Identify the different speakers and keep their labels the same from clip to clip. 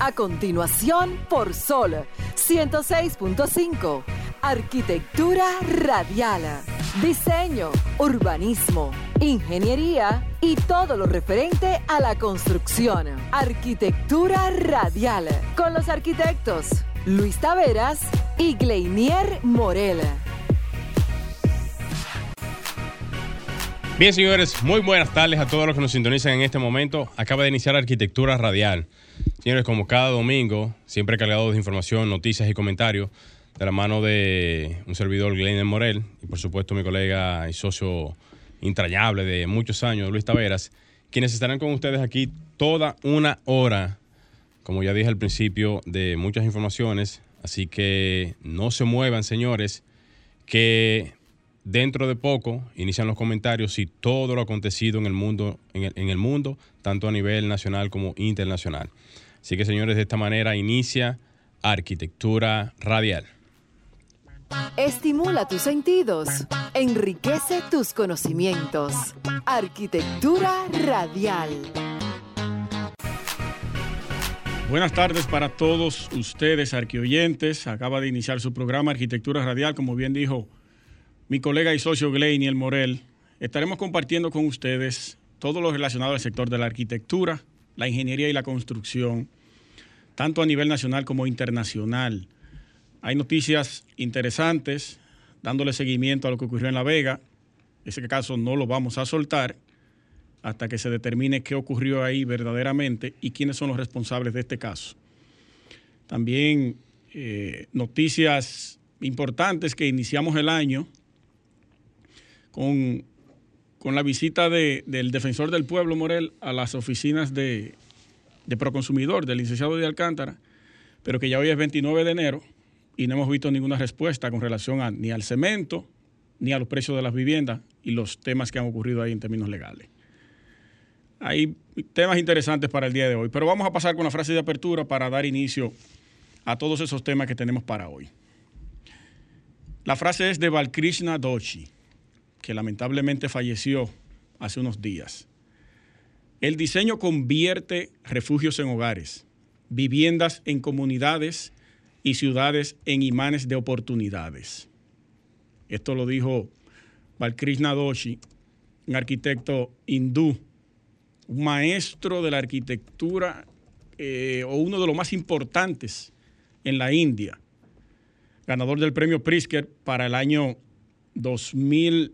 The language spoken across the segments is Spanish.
Speaker 1: A continuación, por Sol 106.5. Arquitectura radial. Diseño, urbanismo, ingeniería y todo lo referente a la construcción. Arquitectura radial. Con los arquitectos Luis Taveras y Gleinier Morel.
Speaker 2: Bien, señores, muy buenas tardes a todos los que nos sintonizan en este momento. Acaba de iniciar Arquitectura Radial. Señores, como cada domingo, siempre cargado de información, noticias y comentarios, de la mano de un servidor, Glenn Morel, y por supuesto mi colega y socio intrañable de muchos años, Luis Taveras, quienes estarán con ustedes aquí toda una hora, como ya dije al principio, de muchas informaciones. Así que no se muevan, señores, que dentro de poco inician los comentarios y todo lo acontecido en el mundo, en el, en el mundo, tanto a nivel nacional como internacional. Así que, señores, de esta manera inicia Arquitectura Radial.
Speaker 1: Estimula tus sentidos, enriquece tus conocimientos. Arquitectura Radial.
Speaker 3: Buenas tardes para todos ustedes, arquioyentes. Acaba de iniciar su programa Arquitectura Radial, como bien dijo mi colega y socio el Morel. Estaremos compartiendo con ustedes todo lo relacionado al sector de la arquitectura, la ingeniería y la construcción, tanto a nivel nacional como internacional. Hay noticias interesantes, dándole seguimiento a lo que ocurrió en La Vega. Ese caso no lo vamos a soltar hasta que se determine qué ocurrió ahí verdaderamente y quiénes son los responsables de este caso. También eh, noticias importantes que iniciamos el año con con la visita del defensor del pueblo, Morel, a las oficinas de, Proconsumidor, del licenciado de Alcántara, pero que ya hoy es 29 de enero y no hemos visto ninguna respuesta con relación ni al cemento, ni a los precios de las viviendas y los temas que han ocurrido ahí en términos legales. Hay temas interesantes para el día de hoy, pero vamos a pasar con la frase de apertura para dar inicio a todos esos temas que tenemos para hoy. La frase es de Balkrishna Doshi que lamentablemente falleció hace unos días. El diseño convierte refugios en hogares, viviendas en comunidades y ciudades en imanes de oportunidades. Esto lo dijo Balkrishna Doshi, un arquitecto hindú, un maestro de la arquitectura eh, o uno de los más importantes en la India, ganador del premio Pritzker para el año 2000.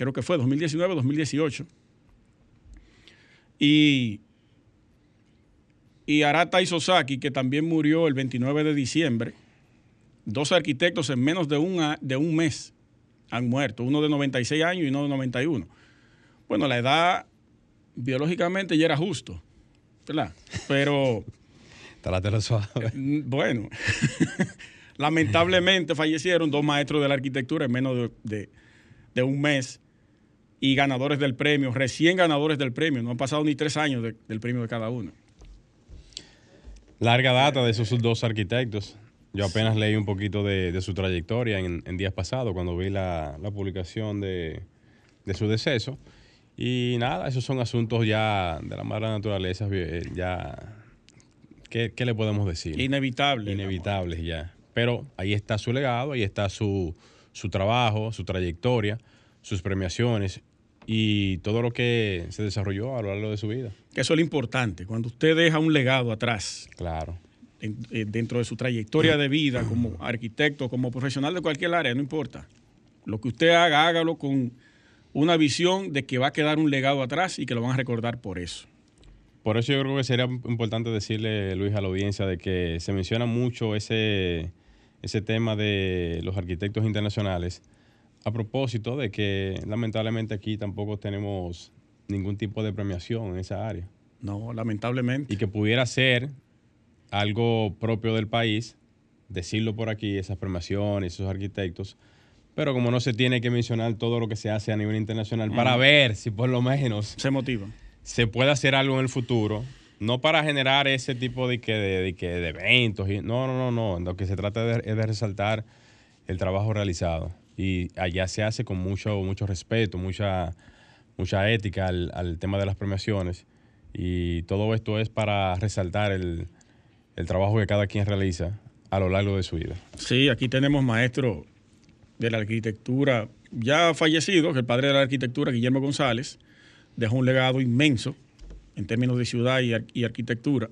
Speaker 3: 19, creo que fue 2019, 2018. Y, y Arata Isosaki, que también murió el 29 de diciembre. Dos arquitectos en menos de un, de un mes han muerto, uno de 96 años y uno de 91. Bueno, la edad biológicamente ya era justo, ¿verdad? Pero...
Speaker 2: suave.
Speaker 3: Bueno, Lamentablemente fallecieron dos maestros de la arquitectura en menos de, un mes y ganadores del premio, recién ganadores del premio. No han pasado ni tres años del premio de cada uno.
Speaker 2: Larga data de esos dos arquitectos. Yo apenas leí un poquito de, su trayectoria en, días pasados cuando vi la, publicación de, su deceso. Y nada, esos son asuntos ya de la mala naturaleza, eh, ya... ¿Qué, le podemos decir?
Speaker 3: Inevitable.
Speaker 2: Inevitables ya. Pero ahí está su legado, ahí está su, trabajo, su trayectoria, sus premiaciones y todo lo que se desarrolló a lo largo de su vida.
Speaker 3: Eso es lo importante, cuando usted deja un legado atrás.
Speaker 2: Claro.
Speaker 3: Eh, dentro de su trayectoria de vida como arquitecto, como profesional de cualquier área, no importa. Lo que usted haga, hágalo con una visión de que va a quedar un legado atrás y que lo van a recordar por eso.
Speaker 2: Por eso yo creo que sería importante decirle, Luis, a la audiencia de que se menciona mucho ese, ese tema de los arquitectos internacionales a propósito de que lamentablemente aquí tampoco tenemos ningún tipo de premiación en esa área.
Speaker 3: No, lamentablemente.
Speaker 2: Y que pudiera ser algo propio del país, decirlo por aquí, esas premiaciones, esos arquitectos, pero como no se tiene que mencionar todo lo que se hace a nivel internacional, para ver si por lo menos...
Speaker 3: Se motiva.
Speaker 2: Se puede hacer algo en el futuro no para generar ese tipo de, que, de, de eventos. Y, no, no, no, no. Lo que se trata es de resaltar el trabajo realizado. Y allá se hace con mucho, respeto, mucha, mucha ética al, tema de las premiaciones. Y todo esto es para resaltar el, el trabajo que cada quien realiza a lo largo de su vida.
Speaker 3: Sí, aquí tenemos maestro de la arquitectura ya fallecido, el padre de la arquitectura, Guillermo González, dejó un legado inmenso en términos de ciudad y arquitectura.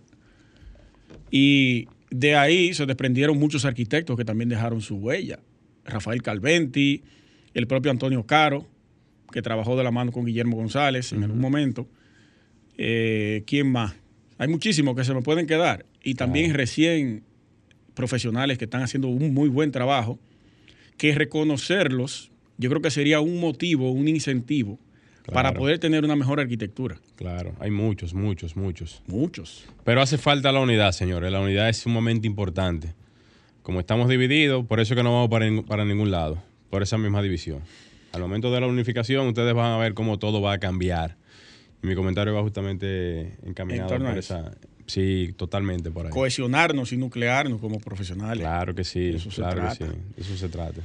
Speaker 3: Y de ahí se desprendieron muchos arquitectos que también dejaron su huella. Rafael Calventi, el propio Antonio Caro, que trabajó de la mano con Guillermo González en algún momento. Eh, ¿Quién más? Hay muchísimos que se me pueden quedar. Y también recién profesionales que están haciendo un muy buen trabajo, que reconocerlos, yo creo que sería un motivo, un incentivo para poder tener una mejor arquitectura.
Speaker 2: Claro, hay muchos, muchos, muchos.
Speaker 3: Muchos.
Speaker 2: Pero hace falta la unidad, señores. La unidad es sumamente importante. Como estamos divididos, por eso es que no vamos para, para ningún lado, por esa misma división. Al momento de la unificación, ustedes van a ver cómo todo va a cambiar. Mi comentario va justamente encaminado
Speaker 3: a
Speaker 2: esa. Sí, totalmente por ahí.
Speaker 3: Cohesionarnos y nuclearnos como profesionales.
Speaker 2: Claro que sí,
Speaker 3: eso se
Speaker 2: claro que
Speaker 3: trata.
Speaker 2: sí. De eso se trata.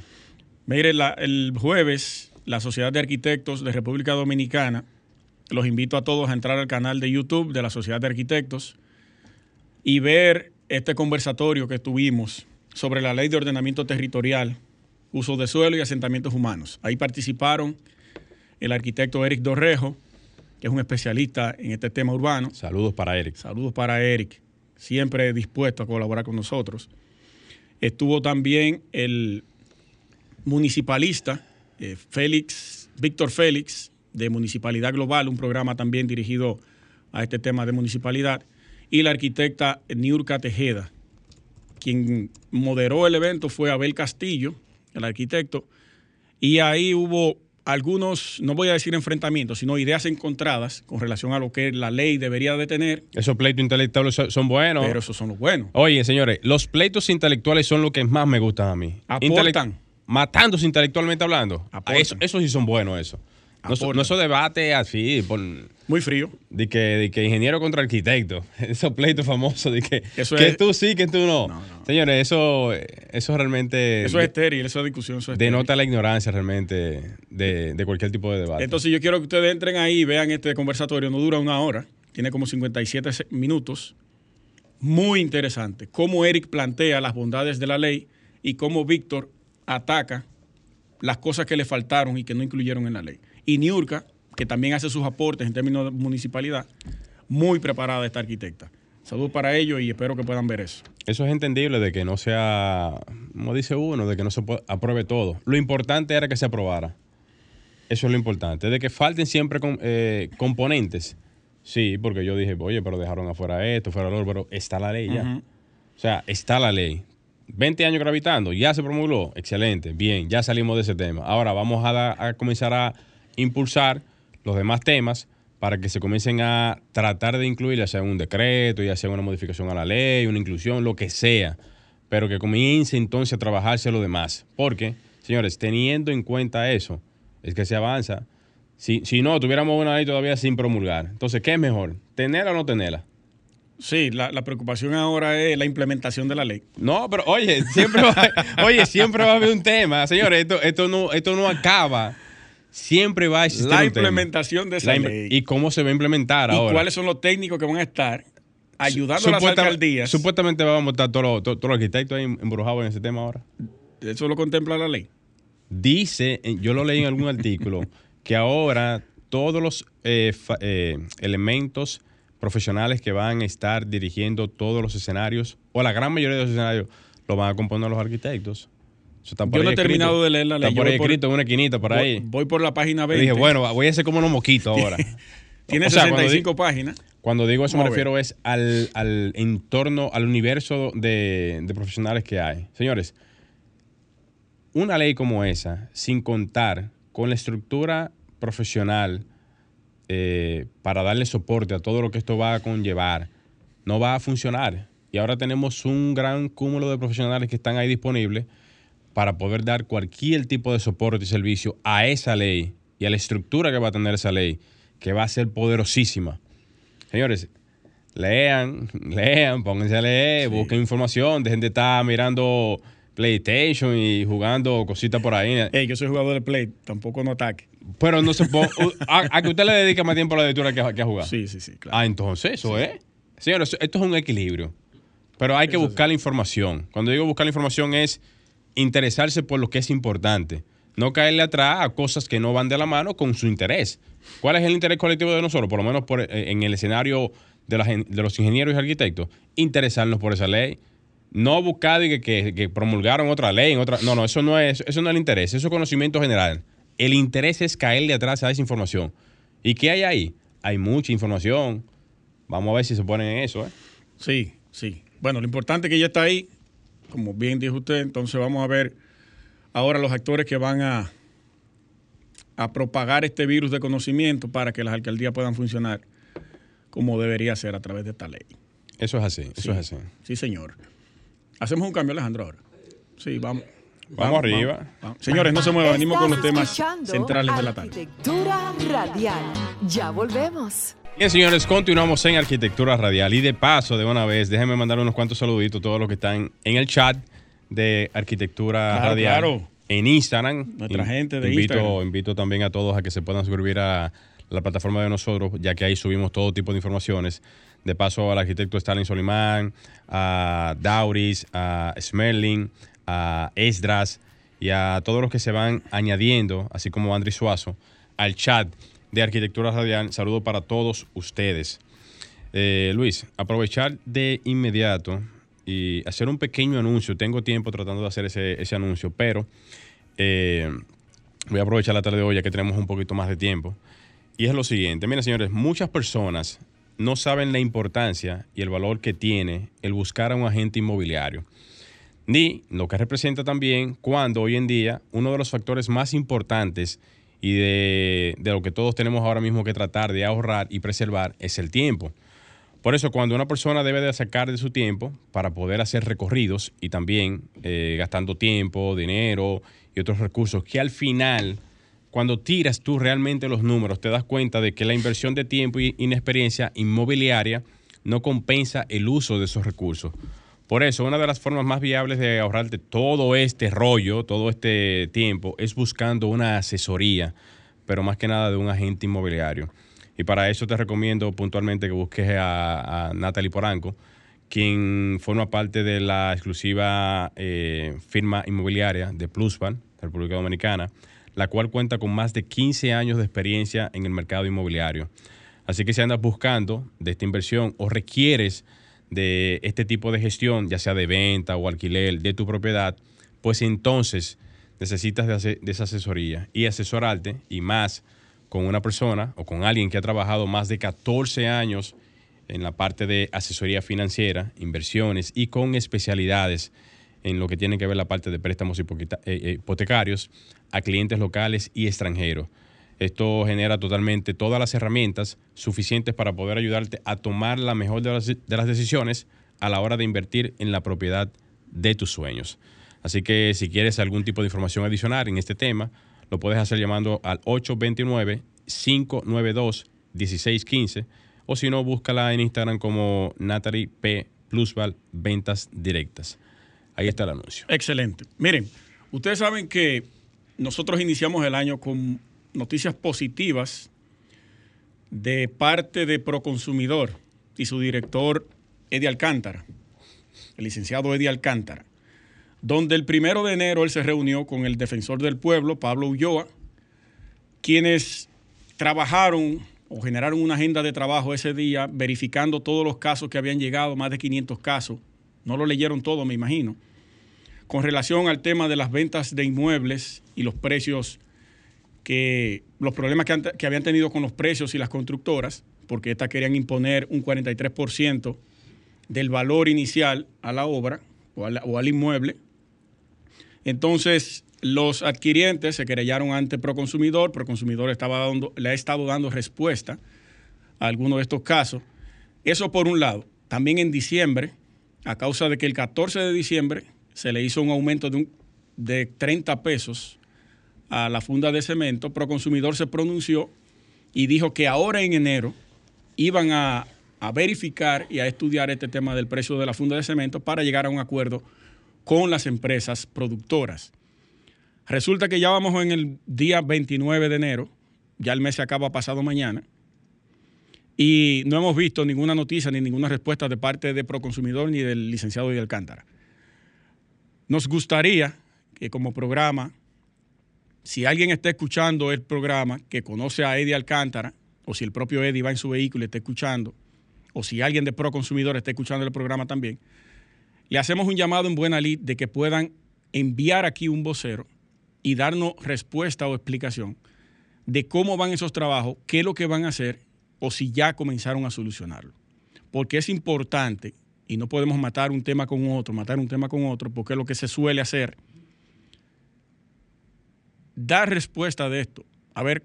Speaker 3: Mire, la- el jueves, la Sociedad de Arquitectos de República Dominicana, los invito a todos a entrar al canal de YouTube de la Sociedad de Arquitectos y ver este conversatorio que tuvimos sobre la ley de ordenamiento territorial, uso de suelo y asentamientos humanos. Ahí participaron el arquitecto Eric Dorrejo, que es un especialista en este tema urbano.
Speaker 2: Saludos para Eric.
Speaker 3: Saludos para Eric, siempre dispuesto a colaborar con nosotros. Estuvo también el municipalista eh, Félix, Víctor Félix, de Municipalidad Global, un programa también dirigido a este tema de municipalidad, y la arquitecta Niurka Tejeda. Quien moderó el evento fue Abel Castillo, el arquitecto, y ahí hubo algunos, no voy a decir enfrentamientos, sino ideas encontradas con relación a lo que la ley debería de tener,
Speaker 2: Esos pleitos intelectuales son, buenos.
Speaker 3: pero esos son los buenos.
Speaker 2: Oye, señores, los pleitos intelectuales son lo que más me gustan a mí.
Speaker 3: Aportan.
Speaker 2: Intele- matándose intelectualmente hablando.
Speaker 3: Aportan.
Speaker 2: Eso, eso sí son buenos, eso. No, no esos debates así, por,
Speaker 3: Muy frío.
Speaker 2: de, que, de que ingeniero contra arquitecto. Esos pleitos famosos de que,
Speaker 3: Eso
Speaker 2: que
Speaker 3: es-
Speaker 2: tú sí, que tú no.
Speaker 3: No, no.
Speaker 2: Señores, eso, eso realmente
Speaker 3: Eso es estéril, eso es discusión, eso es estéril.
Speaker 2: denota la ignorancia realmente de, de cualquier tipo de debate.
Speaker 3: Entonces yo quiero que ustedes entren ahí y vean este conversatorio. No dura una hora, tiene como 57 se- minutos. Muy interesante. Cómo Eric plantea las bondades de la ley y cómo Víctor ataca las cosas que le faltaron y que no incluyeron en la ley. Y Niurka, que también hace sus aportes en términos de municipalidad, muy preparada esta arquitecta. Salud para ellos y espero que puedan ver eso.
Speaker 2: Eso es entendible de que no sea, como dice uno, de que no se apruebe todo. Lo importante era que se aprobara. Eso es lo importante. De que falten siempre com- eh, componentes. Sí, porque yo dije, oye, pero dejaron afuera esto, fuera lo otro, pero está la ley ya. O sea, está la ley. 20 años gravitando, ya se promulgó, excelente, bien, ya salimos de ese tema. Ahora vamos a, da- a comenzar a impulsar los demás temas para que se comiencen a tratar de incluir, ya sea un decreto, ya sea una modificación a la ley, una inclusión, lo que sea, pero que comience entonces a trabajarse lo demás. Porque, señores, teniendo en cuenta eso, es que se avanza. Si, si no, tuviéramos una ley todavía sin promulgar. Entonces, ¿qué es mejor? ¿Tenerla o no tenerla?
Speaker 3: Sí, la, la preocupación ahora es la implementación de la ley.
Speaker 2: No, pero oye, siempre va, oye, siempre va a haber un tema. Señores, esto, esto, no, esto no acaba. Siempre va a existir
Speaker 3: La implementación de esa ley.
Speaker 2: ¿Y cómo se va a implementar
Speaker 3: ¿Y
Speaker 2: ahora?
Speaker 3: cuáles son los técnicos que van a estar ayudando a las alcaldías?
Speaker 2: Supuestamente vamos a estar todos los, todos los arquitectos ahí embrujados en ese tema ahora.
Speaker 3: Eso lo contempla la ley.
Speaker 2: Dice, eh, yo lo leí en algún artículo, que ahora todos los eh, fa- eh, elementos profesionales que van a estar dirigiendo todos los escenarios, o la gran mayoría de los escenarios, lo van a componer los arquitectos.
Speaker 3: Yo no he terminado de leer la ley.
Speaker 2: Está por ahí escrito en una esquinita por ahí.
Speaker 3: Voy, por la página
Speaker 2: Yo
Speaker 3: 20.
Speaker 2: dije, bueno, voy a hacer como unos moquitos ahora.
Speaker 3: Tiene
Speaker 2: o sea, cuando
Speaker 3: 65
Speaker 2: di-
Speaker 3: páginas.
Speaker 2: Cuando digo eso me
Speaker 3: Vamos
Speaker 2: refiero es al, al entorno, al universo de, de profesionales que hay. Señores, una ley como esa, sin contar con la estructura profesional eh, para darle soporte a todo lo que esto va a conllevar, no va a funcionar. Y ahora tenemos un gran cúmulo de profesionales que están ahí disponibles para poder dar cualquier tipo de soporte y servicio a esa ley y a la estructura que va a tener esa ley, que va a ser poderosísima. Señores, lean, lean, pónganse a leer, busquen información, dejen de estar mirando PlayStation y jugando cositas por ahí.
Speaker 3: Ey, yo soy jugador de Play, tampoco no ataque.
Speaker 2: Pero no se puede. a, a que usted le dedica más tiempo a la lectura que a, que a jugar.
Speaker 3: Sí, sí, sí, claro.
Speaker 2: Ah, entonces, eso es. Señores, esto es un equilibrio. Pero hay que buscar la información. Cuando digo buscar la información es interesarse por lo que es importante. No caerle atrás a cosas que no van de la mano con su interés. ¿Cuál es el interés colectivo de nosotros? Por lo menos eh, en el escenario de, los ingenieros y arquitectos. Interesarnos por esa ley. No buscar que, que- promulgaron otra ley. En otra, no, no, eso no, es, eso no es el interés. Eso es conocimiento general. El interés es caerle atrás a esa información. ¿Y qué hay ahí? Hay mucha información. Vamos a ver si se ponen en eso. ¿eh?
Speaker 3: Sí, sí. Bueno, lo importante que ya está ahí, como bien dijo usted, entonces vamos a ver ahora los actores que van a, a propagar este virus de conocimiento para que las alcaldías puedan funcionar como debería ser a través de esta ley.
Speaker 2: Eso es así. Eso
Speaker 3: Sí.
Speaker 2: es así.
Speaker 3: Sí, señor. Hacemos un cambio, Alejandro, ahora. Sí, vamos.
Speaker 2: Vamos arriba.
Speaker 3: vamos, vamos. Señores, no se muevan, venimos con los temas centrales de la tarde.
Speaker 1: Arquitectura radial. Ya volvemos.
Speaker 2: Bien, señores, continuamos en Arquitectura Radial. Y de paso, de una vez, déjenme mandar unos cuantos saluditos a todos los que están en el chat de Arquitectura
Speaker 3: Claro,
Speaker 2: Radial.
Speaker 3: claro.
Speaker 2: En Instagram.
Speaker 3: Nuestra
Speaker 2: In-
Speaker 3: gente de
Speaker 2: invito,
Speaker 3: Instagram.
Speaker 2: Invito también a todos a que se puedan suscribir a la plataforma de nosotros, ya que ahí subimos todo tipo de informaciones. De paso, al arquitecto Stalin Solimán, a Dauris, a Smerling, a Esdras y a todos los que se van añadiendo, así como Andri Suazo, al chat de Arquitectura Radial. Saludo para todos ustedes. Eh, Luis, aprovechar de inmediato y hacer un pequeño anuncio. Tengo tiempo tratando de hacer ese, ese anuncio, pero eh, voy a aprovechar la tarde de hoy ya que tenemos un poquito más de tiempo. Y es lo siguiente, miren señores, muchas personas no saben la importancia y el valor que tiene el buscar a un agente inmobiliario. Ni lo que representa también cuando hoy en día uno de los factores más importantes y de, de lo que todos tenemos ahora mismo que tratar de ahorrar y preservar es el tiempo. Por eso, cuando una persona debe de sacar de su tiempo para poder hacer recorridos y también eh, gastando tiempo, dinero y otros recursos, que al final, cuando tiras tú realmente los números, te das cuenta de que la inversión de tiempo y inexperiencia inmobiliaria no compensa el uso de esos recursos. Por eso, una de las formas más viables de ahorrarte todo este rollo, todo este tiempo, es buscando una asesoría, pero más que nada de un agente inmobiliario. Y para eso te recomiendo puntualmente que busques a, Natalie Poranco, quien forma parte de la exclusiva eh, firma inmobiliaria de Plusval, de República Dominicana, la cual cuenta con más de 15 años de experiencia en el mercado inmobiliario. Así que si andas buscando de esta inversión o requieres de este tipo de gestión, ya sea de venta o alquiler de tu propiedad, pues entonces necesitas de, de esa asesoría y asesorarte y más con una persona o con alguien que ha trabajado más de 14 años en la parte de asesoría financiera, inversiones y con especialidades en lo que tiene que ver la parte de préstamos eh, eh, hipotecarios a clientes locales y extranjeros. Esto genera totalmente todas las herramientas suficientes para poder ayudarte a tomar la mejor de las, de las decisiones a la hora de invertir en la propiedad de tus sueños. Así que si quieres algún tipo de información adicional en este tema, lo puedes hacer llamando al 829-592-1615 o si no, búscala en Instagram como Natalie P. Plusval Ventas Directas. Ahí está el anuncio.
Speaker 3: Excelente. Miren, ustedes saben que nosotros iniciamos el año con noticias positivas de parte de Proconsumidor y su director Eddie Alcántara, el licenciado Eddie Alcántara, donde el primero de enero él se reunió con el defensor del pueblo, Pablo Ulloa, quienes trabajaron o generaron una agenda de trabajo ese día verificando todos los casos que habían llegado, más de 500 casos. No lo leyeron todo, me imagino. Con relación al tema de las ventas de inmuebles y los precios que los problemas que, habían tenido con los precios y las constructoras, porque estas querían imponer un 43% del valor inicial a la obra o al, o al inmueble. Entonces, los adquirientes se querellaron ante Proconsumidor. Proconsumidor estaba dando, le ha estado dando respuesta a algunos de estos casos. Eso por un lado. También en diciembre, a causa de que el 14 de diciembre se le hizo un aumento de, un, de 30 pesos a la funda de cemento, Proconsumidor se pronunció y dijo que ahora en enero iban a, a verificar y a estudiar este tema del precio de la funda de cemento para llegar a un acuerdo con las empresas productoras. Resulta que ya vamos en el día 29 de enero, ya el mes se acaba pasado mañana, y no hemos visto ninguna noticia ni ninguna respuesta de parte de Proconsumidor ni del licenciado de Alcántara. Nos gustaría que como programa, si alguien está escuchando el programa, que conoce a Eddie Alcántara, o si el propio Eddie va en su vehículo y está escuchando, o si alguien de Proconsumidor está escuchando el programa también, le hacemos un llamado en buena lid de que puedan enviar aquí un vocero y darnos respuesta o explicación de cómo van esos trabajos, qué es lo que van a hacer o si ya comenzaron a solucionarlo. Porque es importante y no podemos matar un tema con otro, matar un tema con otro, porque es lo que se suele hacer. Dar respuesta de esto, a ver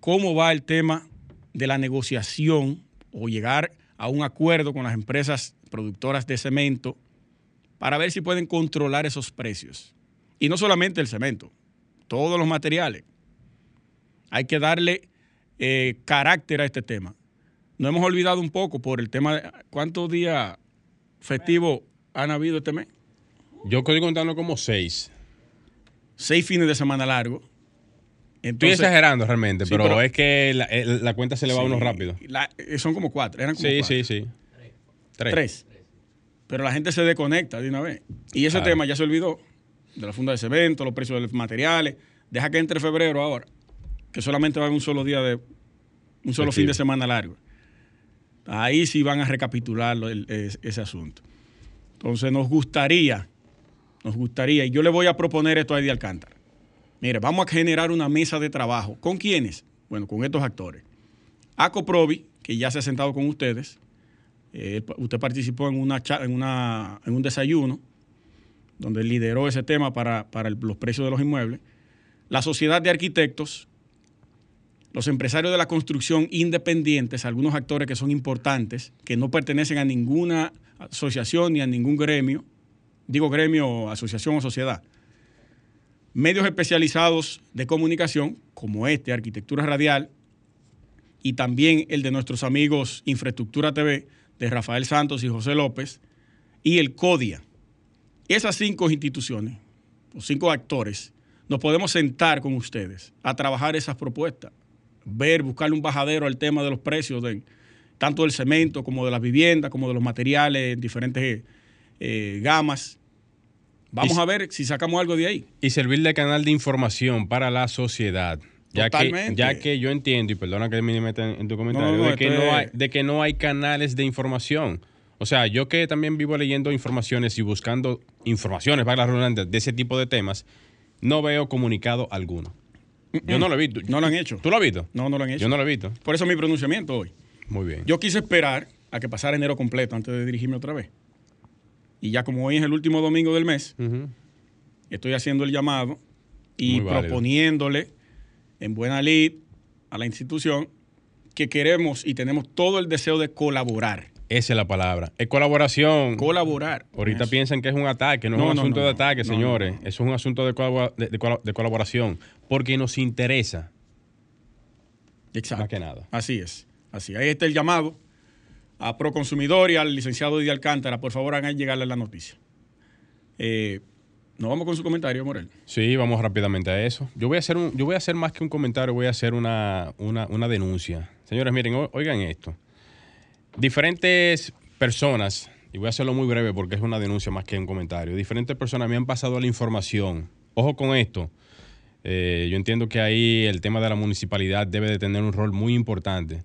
Speaker 3: cómo va el tema de la negociación o llegar a un acuerdo con las empresas productoras de cemento para ver si pueden controlar esos precios. Y no solamente el cemento, todos los materiales. Hay que darle eh, carácter a este tema. No hemos olvidado un poco por el tema de cuántos días festivos han habido este mes.
Speaker 2: Yo estoy contando como seis.
Speaker 3: Seis fines de semana largos.
Speaker 2: Estoy exagerando realmente, pero, es que la, cuenta se le va a uno rápido.
Speaker 3: Eh, son como cuatro, eran como
Speaker 2: sí,
Speaker 3: cuatro.
Speaker 2: Sí, sí,
Speaker 3: Tres. Tres. Pero la gente se desconecta de una vez. Y ese tema ya se olvidó de la funda de cemento, los precios de los materiales. Deja que entre febrero ahora, que solamente va a haber un solo día de, un solo fin de semana largo. Ahí sí van a recapitular ese asunto. Entonces nos gustaría, nos gustaría, y yo le voy a proponer esto a Eddie Alcántara. Mire, vamos a generar una mesa de trabajo. ¿Con quiénes? Bueno, con estos actores. Acoprovi, que ya se ha sentado con ustedes. Eh, usted participó en, una, en, un desayuno donde lideró ese tema para, los precios de los inmuebles. La Sociedad de Arquitectos, los empresarios de la construcción independientes, algunos actores que son importantes, que no pertenecen a ninguna asociación ni a ningún gremio, digo gremio, asociación o sociedad medios especializados de comunicación, como este, Arquitectura Radial, y también el de nuestros amigos Infraestructura TV, de Rafael Santos y José López, y el CODIA. Esas cinco instituciones, los cinco actores, nos podemos sentar con ustedes a trabajar esas propuestas, ver, buscarle un bajadero al tema de los precios, de, tanto del cemento como de las viviendas, como de los materiales en diferentes eh, gamas, Vamos a ver si sacamos algo de ahí.
Speaker 2: Y servir de canal de información para la sociedad. Ya que, ya que yo entiendo, y perdona que me meta en tu comentario, de, que no hay, de que no hay canales de información. O sea, yo que también vivo leyendo informaciones y buscando informaciones, para la de ese tipo de temas, no veo comunicado alguno. Yo no lo he visto.
Speaker 3: No lo han hecho.
Speaker 2: ¿Tú lo has visto?
Speaker 3: No, no lo han hecho.
Speaker 2: Yo no lo he visto.
Speaker 3: Por eso mi pronunciamiento hoy.
Speaker 2: Muy bien.
Speaker 3: Yo quise esperar a que pasara enero completo antes de dirigirme otra vez. Y ya como hoy es el último domingo del mes, estoy haciendo el llamado y proponiéndole en buena lid a la institución que queremos y tenemos todo el deseo de colaborar.
Speaker 2: Esa es la palabra. Es colaboración.
Speaker 3: Colaborar.
Speaker 2: Ahorita piensan que es un ataque. No, es un asunto de ataque, señores. Eso es un asunto de, de, colaboración. Porque nos interesa.
Speaker 3: Exacto.
Speaker 2: Más que nada.
Speaker 3: Así es. Así. Ahí está el llamado a Proconsumidor y al licenciado Díaz Alcántara, por favor hagan llegarle la noticia. Eh, ¿Nos vamos con su comentario, Morel?
Speaker 2: Sí, vamos rápidamente a eso. Yo voy a hacer, un, yo voy a hacer más que un comentario, voy a hacer una, denuncia. Señores, miren, oigan esto. Diferentes personas, y voy a hacerlo muy breve porque es una denuncia más que un comentario, diferentes personas me han pasado la información. Ojo con esto. Eh, yo entiendo que ahí el tema de la municipalidad debe de tener un rol muy importante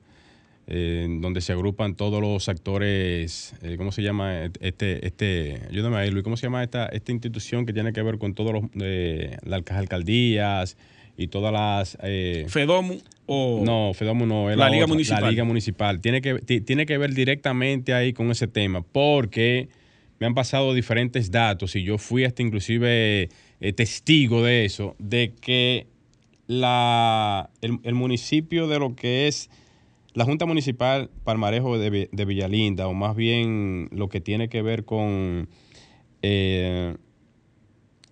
Speaker 2: donde se agrupan todos los actores, eh, ¿cómo se llama? Este, este, ayúdame ahí, Luis, ¿cómo se llama esta, esta institución que tiene que ver con todos los, las alcaldías y todas las...
Speaker 3: Eh, ¿FEDOMU o...?
Speaker 2: No, FEDOMU no, es
Speaker 3: la, Liga Municipal.
Speaker 2: La Liga Municipal. Tiene que, tiene que ver directamente ahí con ese tema, porque me han pasado diferentes datos y yo fui hasta inclusive eh, testigo de eso, de que la, el municipio de lo que es la Junta Municipal Palmarejo de, Villalinda, o más bien lo que tiene que ver con... Eh,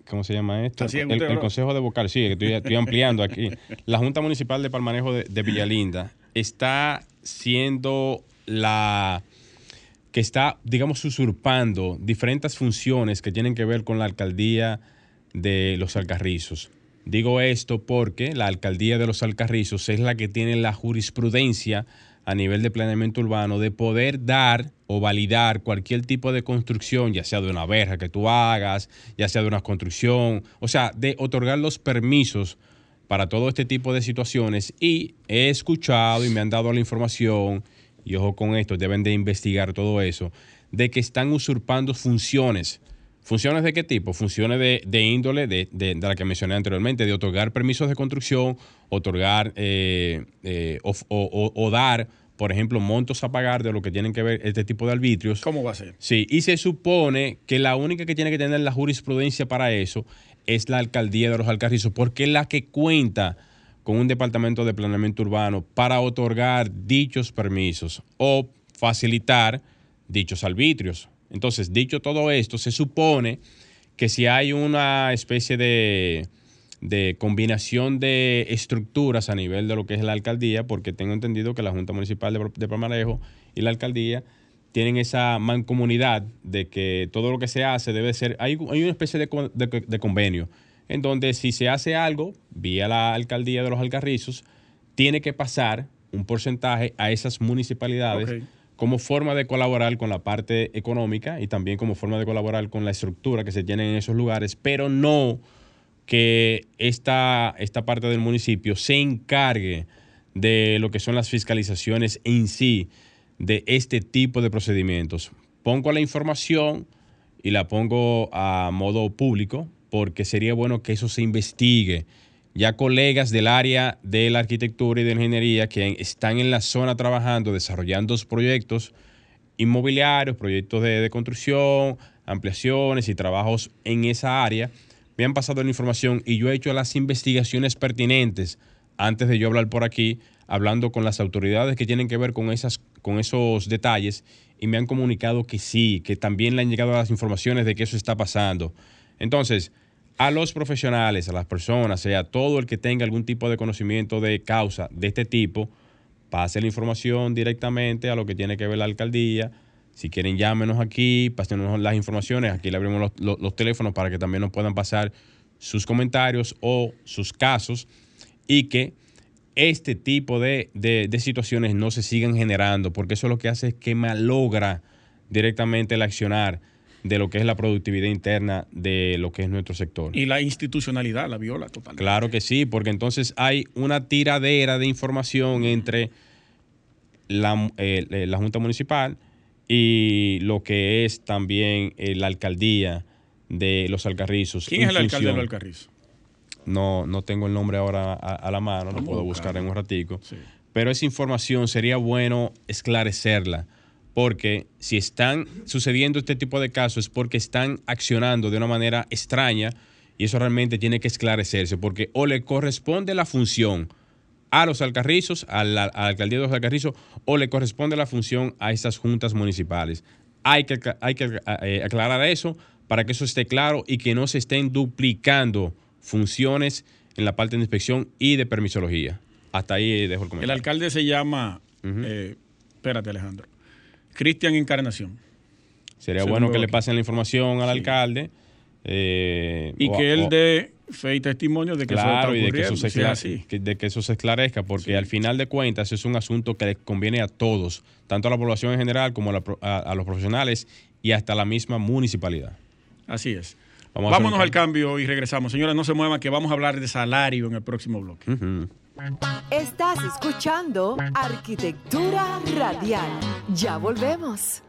Speaker 2: ¿Cómo se llama esto? El, Consejo de Vocal, sí, estoy, estoy ampliando aquí. La Junta Municipal de Palmarejo de, Villalinda está siendo la, que está, digamos, usurpando diferentes funciones que tienen que ver con la alcaldía de los Alcarrizos. Digo esto porque la alcaldía de los Alcarrizos es la que tiene la jurisprudencia a nivel de planeamiento urbano de poder dar o validar cualquier tipo de construcción, ya sea de una verja que tú hagas, ya sea de una construcción, o sea, de otorgar los permisos para todo este tipo de situaciones y he escuchado y me han dado la información, y ojo con esto, deben de investigar todo eso, de que están usurpando funciones. ¿Funciones de qué tipo? Funciones de, índole, de, la que mencioné anteriormente, de otorgar permisos de construcción, otorgar eh, eh, o, dar, por ejemplo, montos a pagar de lo que tienen que ver este tipo de arbitrios.
Speaker 3: ¿Cómo va a ser?
Speaker 2: Sí, y se supone que la única que tiene que tener la jurisprudencia para eso es la alcaldía de los Alcarrizos, porque es la que cuenta con un departamento de planeamiento urbano para otorgar dichos permisos o facilitar dichos arbitrios. Entonces, dicho todo esto, se supone que si hay una especie de, combinación de estructuras a nivel de lo que es la alcaldía, porque tengo entendido que la Junta Municipal de, de Palmarejo y la alcaldía tienen esa mancomunidad de que todo lo que se hace debe ser, hay, hay una especie de, convenio en donde si se hace algo vía la alcaldía de los Alcarrizos, tiene que pasar un porcentaje a esas municipalidades como forma de colaborar con la parte económica y también como forma de colaborar con la estructura que se tiene en esos lugares, pero no que esta, esta parte del municipio se encargue de lo que son las fiscalizaciones en sí de este tipo de procedimientos. Pongo la información y la pongo a modo público porque sería bueno que eso se investigue ya colegas del área de la arquitectura y de ingeniería que están en la zona trabajando, desarrollando proyectos inmobiliarios, proyectos de, construcción, ampliaciones y trabajos en esa área, me han pasado la información y yo he hecho las investigaciones pertinentes antes de yo hablar por aquí, hablando con las autoridades que tienen que ver con, esas, con esos detalles y me han comunicado que sí, que también le han llegado las informaciones de que eso está pasando. Entonces, a los profesionales, a las personas, sea todo el que tenga algún tipo de conocimiento de causa de este tipo, pase la información directamente a lo que tiene que ver la alcaldía. Si quieren, llámenos aquí, pásenos las informaciones. Aquí le abrimos los, teléfonos para que también nos puedan pasar sus comentarios o sus casos y que este tipo de, de, situaciones no se sigan generando, porque eso lo que hace es que malogra directamente el accionar de lo que es la productividad interna de lo que es nuestro sector.
Speaker 3: Y la institucionalidad la viola totalmente.
Speaker 2: Claro que sí, porque entonces hay una tiradera de información entre la, eh, eh, la Junta Municipal y lo que es también eh, la alcaldía de los Alcarrizos.
Speaker 3: ¿Quién es el alcalde de los Alcarrizos?
Speaker 2: No, no tengo el nombre ahora a, la mano, lo puedo buscar en un ratico. Pero esa información sería bueno esclarecerla porque si están sucediendo este tipo de casos es porque están accionando de una manera extraña y eso realmente tiene que esclarecerse, porque o le corresponde la función a los alcarrizos, a la, alcaldía de los alcarrizos, o le corresponde la función a estas juntas municipales. Hay que, hay que eh, aclarar eso para que eso esté claro y que no se estén duplicando funciones en la parte de inspección y de permisología. Hasta ahí dejo el comentario.
Speaker 3: El alcalde se llama, eh, espérate Alejandro, Cristian Encarnación.
Speaker 2: Sería bueno que le pasen la información al alcalde. Eh,
Speaker 3: y que él dé fe y testimonio de que eso está
Speaker 2: y de que eso, se de que eso se esclarezca, porque al final de cuentas es un asunto que le conviene a todos, tanto a la población en general como a, los profesionales y hasta la misma municipalidad.
Speaker 3: Así es. Vámonos al cambio y regresamos. Señores, no se muevan que vamos a hablar de salario en el próximo bloque.
Speaker 1: Estás escuchando Arquitectura Radial. Ya volvemos.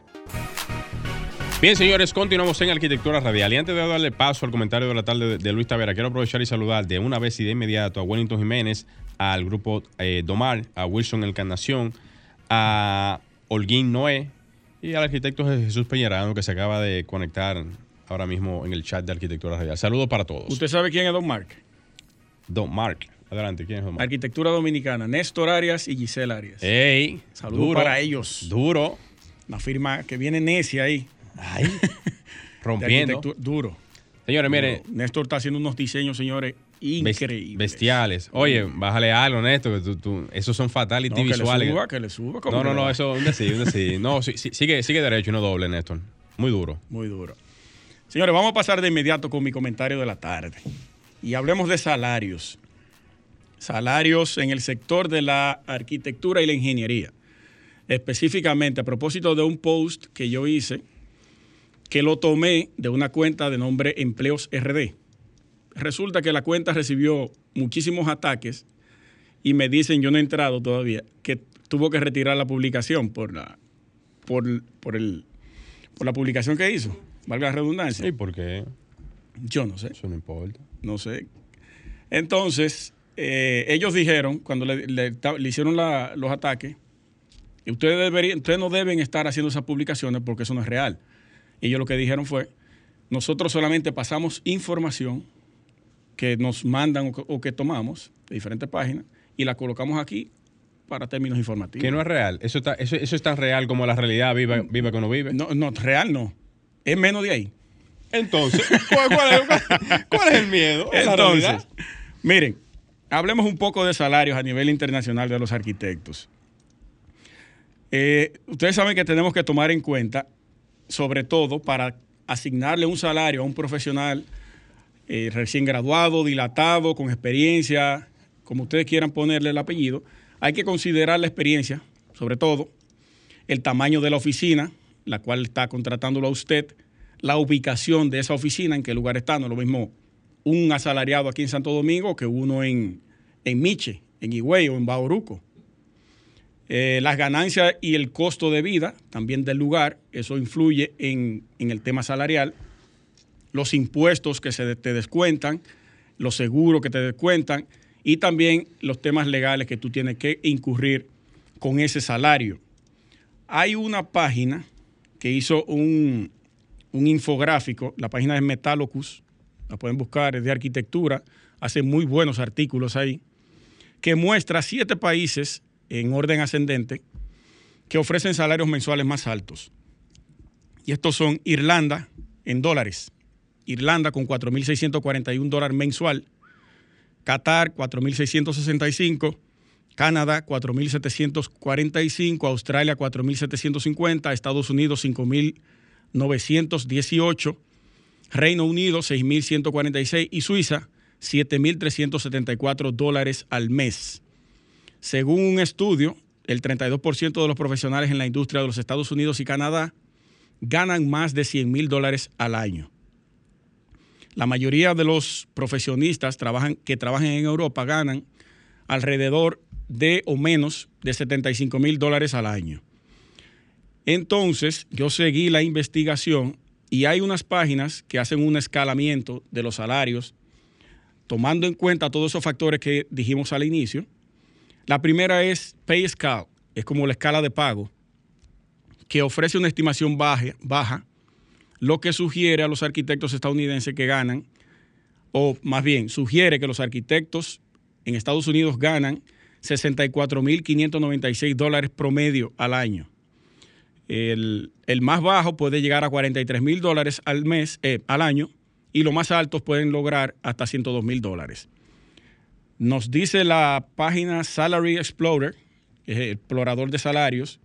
Speaker 2: Bien, señores, continuamos en Arquitectura Radial. Y antes de darle paso al comentario de la tarde de, Luis Tavera, quiero aprovechar y saludar de una vez y de inmediato a Wellington Jiménez, al grupo eh, Domar, a Wilson Encarnación, a Holguín Noé y al arquitecto Jesús Peñarano que se acaba de conectar ahora mismo en el chat de Arquitectura Radial. Saludos para todos.
Speaker 3: ¿Usted sabe quién es Don Mark?
Speaker 2: Don Mark. Adelante, ¿quién es
Speaker 3: Arquitectura Dominicana, Néstor Arias y Giselle Arias.
Speaker 2: ¡Ey!
Speaker 3: Saludos para ellos.
Speaker 2: Duro.
Speaker 3: Una firma que viene necia ahí.
Speaker 2: Ay, rompiendo.
Speaker 3: duro.
Speaker 2: Señores, mire.
Speaker 3: Néstor está haciendo unos diseños, señores, increíbles.
Speaker 2: Bestiales. Oye, bájale algo, Néstor, que tú, tú- esos son fatality
Speaker 3: No, que
Speaker 2: visuales.
Speaker 3: le suba, que le suba. ¿cómo
Speaker 2: No, no, no, eso un decir, un decir. No, sí, sí, sigue, sigue derecho y no doble, Néstor. Muy duro.
Speaker 3: Muy duro. Señores, vamos a pasar de inmediato con mi comentario de la tarde. Y hablemos de salarios. Salarios en el sector de la arquitectura y la ingeniería. Específicamente a propósito de un post que yo hice, que lo tomé de una cuenta de nombre Empleos RD. Resulta que la cuenta recibió muchísimos ataques y me dicen, yo no he entrado todavía, que tuvo que retirar la publicación por la, por, por el, por la publicación que hizo, valga la redundancia.
Speaker 2: ¿Y por qué?
Speaker 3: Yo no sé,
Speaker 2: Eso no importa.
Speaker 3: no sé. Entonces, eh, ellos dijeron, cuando le, le ta- le hicieron la- los ataques, que ustedes, deberían, ustedes no deben estar haciendo esas publicaciones porque eso no es real. Ellos lo que dijeron fue, nosotros solamente pasamos información que nos mandan o que, o que tomamos de diferentes páginas y la colocamos aquí para términos informativos.
Speaker 2: Que no es real. Eso, está, eso, eso es tan real como la realidad viva, viva que uno vive.
Speaker 3: no, no, real no. Es menos de ahí.
Speaker 2: Entonces, ¿cuál, cuál es, cuál- cuál es el miedo? ¿Es la
Speaker 3: Entonces, miren, hablemos un poco de salarios a nivel internacional de los arquitectos. Eh, ustedes saben que tenemos que tomar en cuenta, sobre todo para asignarle un salario a un profesional eh, recién graduado, dilatado, con experiencia, como ustedes quieran ponerle el apellido, hay que considerar la experiencia, sobre todo, el tamaño de la oficina, la cual está contratándolo a usted, la ubicación de esa oficina, en qué lugar está, no es lo mismo un asalariado aquí en Santo Domingo que uno en, en Miche, en Higüey o en Bauruco. Eh, las ganancias y el costo de vida también del lugar, eso influye en, en el tema salarial. Los impuestos que se te descuentan, los seguros que te descuentan y también los temas legales que tú tienes que incurrir con ese salario. Hay una página que hizo un, un infográfico, la página es Metalocus, la pueden buscar, es de arquitectura, hace muy buenos artículos ahí, que muestra siete países en orden ascendente que ofrecen salarios mensuales más altos. Y estos son Irlanda en dólares, Irlanda con 4.641 dólares mensual, Qatar 4.665, Canadá 4.745, Australia 4.750, Estados Unidos 5.918, Reino Unido 6.146 y Suiza 7.374 dólares al mes. Según un estudio, el 32% de los profesionales en la industria de los Estados Unidos y Canadá ganan más de 100 mil dólares al año. La mayoría de los profesionistas que trabajan en Europa ganan alrededor de o menos de 75 mil dólares al año. Entonces, yo seguí la investigación y hay unas páginas que hacen un escalamiento de los salarios, tomando en cuenta todos esos factores que dijimos al inicio. La primera es Pay Scale, es como la escala de pago, que ofrece una estimación baja, baja, lo que sugiere a los arquitectos estadounidenses que ganan, o más bien, sugiere que los arquitectos en Estados Unidos ganan 64.596 dólares promedio al año. El, más bajo puede llegar a 43 mil dólares al mes, eh, al año, y los más altos pueden lograr hasta 102 mil dólares. Nos dice la página Salary Explorer, que es el explorador de salarios,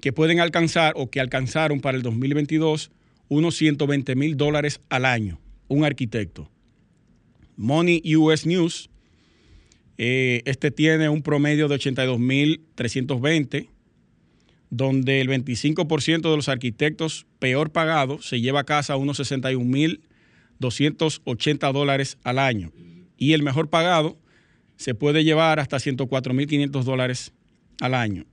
Speaker 3: que pueden alcanzar o que alcanzaron para el 2022 unos 120 mil dólares al año, un arquitecto. Money US News, eh, este tiene un promedio de 82 mil 320 donde el 25% de los arquitectos peor pagados se lleva a casa unos 61.280 dólares al año. Y el mejor pagado se puede llevar hasta 104.500 dólares al año.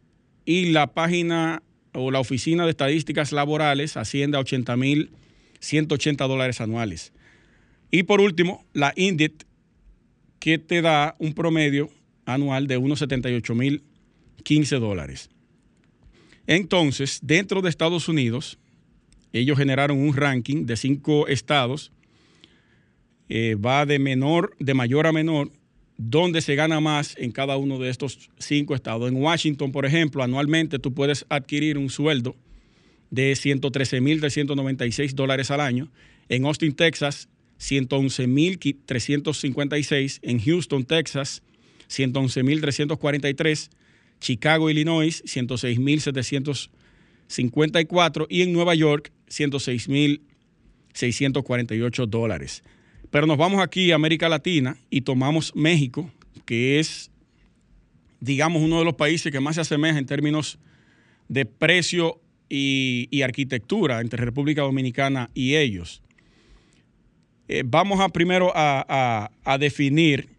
Speaker 3: Y la página o la oficina de estadísticas laborales asciende a 80.180 dólares anuales. Y por último, la INDIT, que te da un promedio anual de unos 78.015 dólares. Entonces, dentro de Estados Unidos, ellos generaron un ranking de cinco estados, eh, va de menor, de mayor a menor, donde se gana más en cada uno de estos cinco estados. En Washington, por ejemplo, anualmente tú puedes adquirir un sueldo de 113.396 dólares al año. En Austin, Texas, 111.356, en Houston, Texas, 111.343, Chicago, Illinois, 106.754 y en Nueva York, 106.648 dólares. Pero nos vamos aquí a América Latina y tomamos México, que es, digamos, uno de los países que más se asemeja en términos de precio y, arquitectura entre República Dominicana y ellos. Eh, vamos a primero a, definir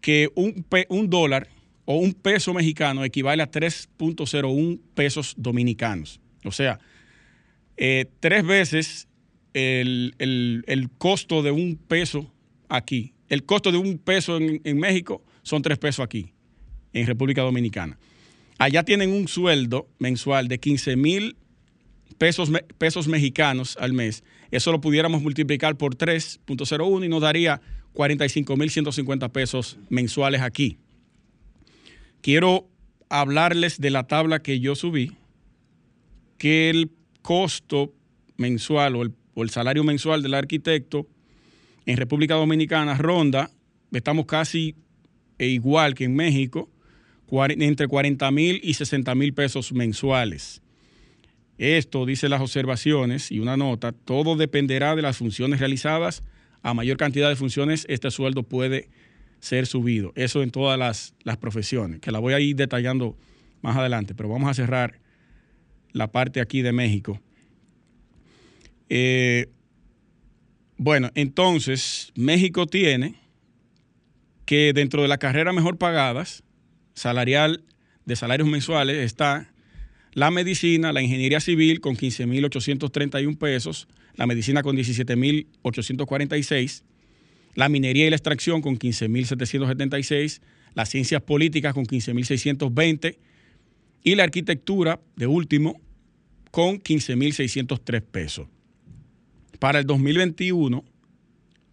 Speaker 3: que un, dólar o un peso mexicano equivale a 3.01 pesos dominicanos. O sea, eh, tres veces el, costo de un peso aquí. El costo de un peso en, en México son tres pesos aquí, en República Dominicana. Allá tienen un sueldo mensual de 15 mil pesos, pesos mexicanos al mes. Eso lo pudiéramos multiplicar por 3.01 y nos daría 45 mil 150 pesos mensuales aquí. Quiero hablarles de la tabla que yo subí, que el costo mensual o el, o el salario mensual del arquitecto en República Dominicana ronda, estamos casi igual que en México, entre 40 mil y 60 mil pesos mensuales. Esto, dice las observaciones y una nota, todo dependerá de las funciones realizadas. A mayor cantidad de funciones, este sueldo puede ser subido. Eso en todas las, profesiones, que la voy a ir detallando más adelante, pero vamos a cerrar la parte aquí de México. Eh, bueno, entonces México tiene que dentro de las carreras mejor pagadas, salarial de salarios mensuales está la medicina, la ingeniería civil con 15.831 pesos, la medicina con 17.846, la minería y la extracción con 15.776, las ciencias políticas con 15.620 y la arquitectura, de último, con 15.603 pesos. Para el 2021,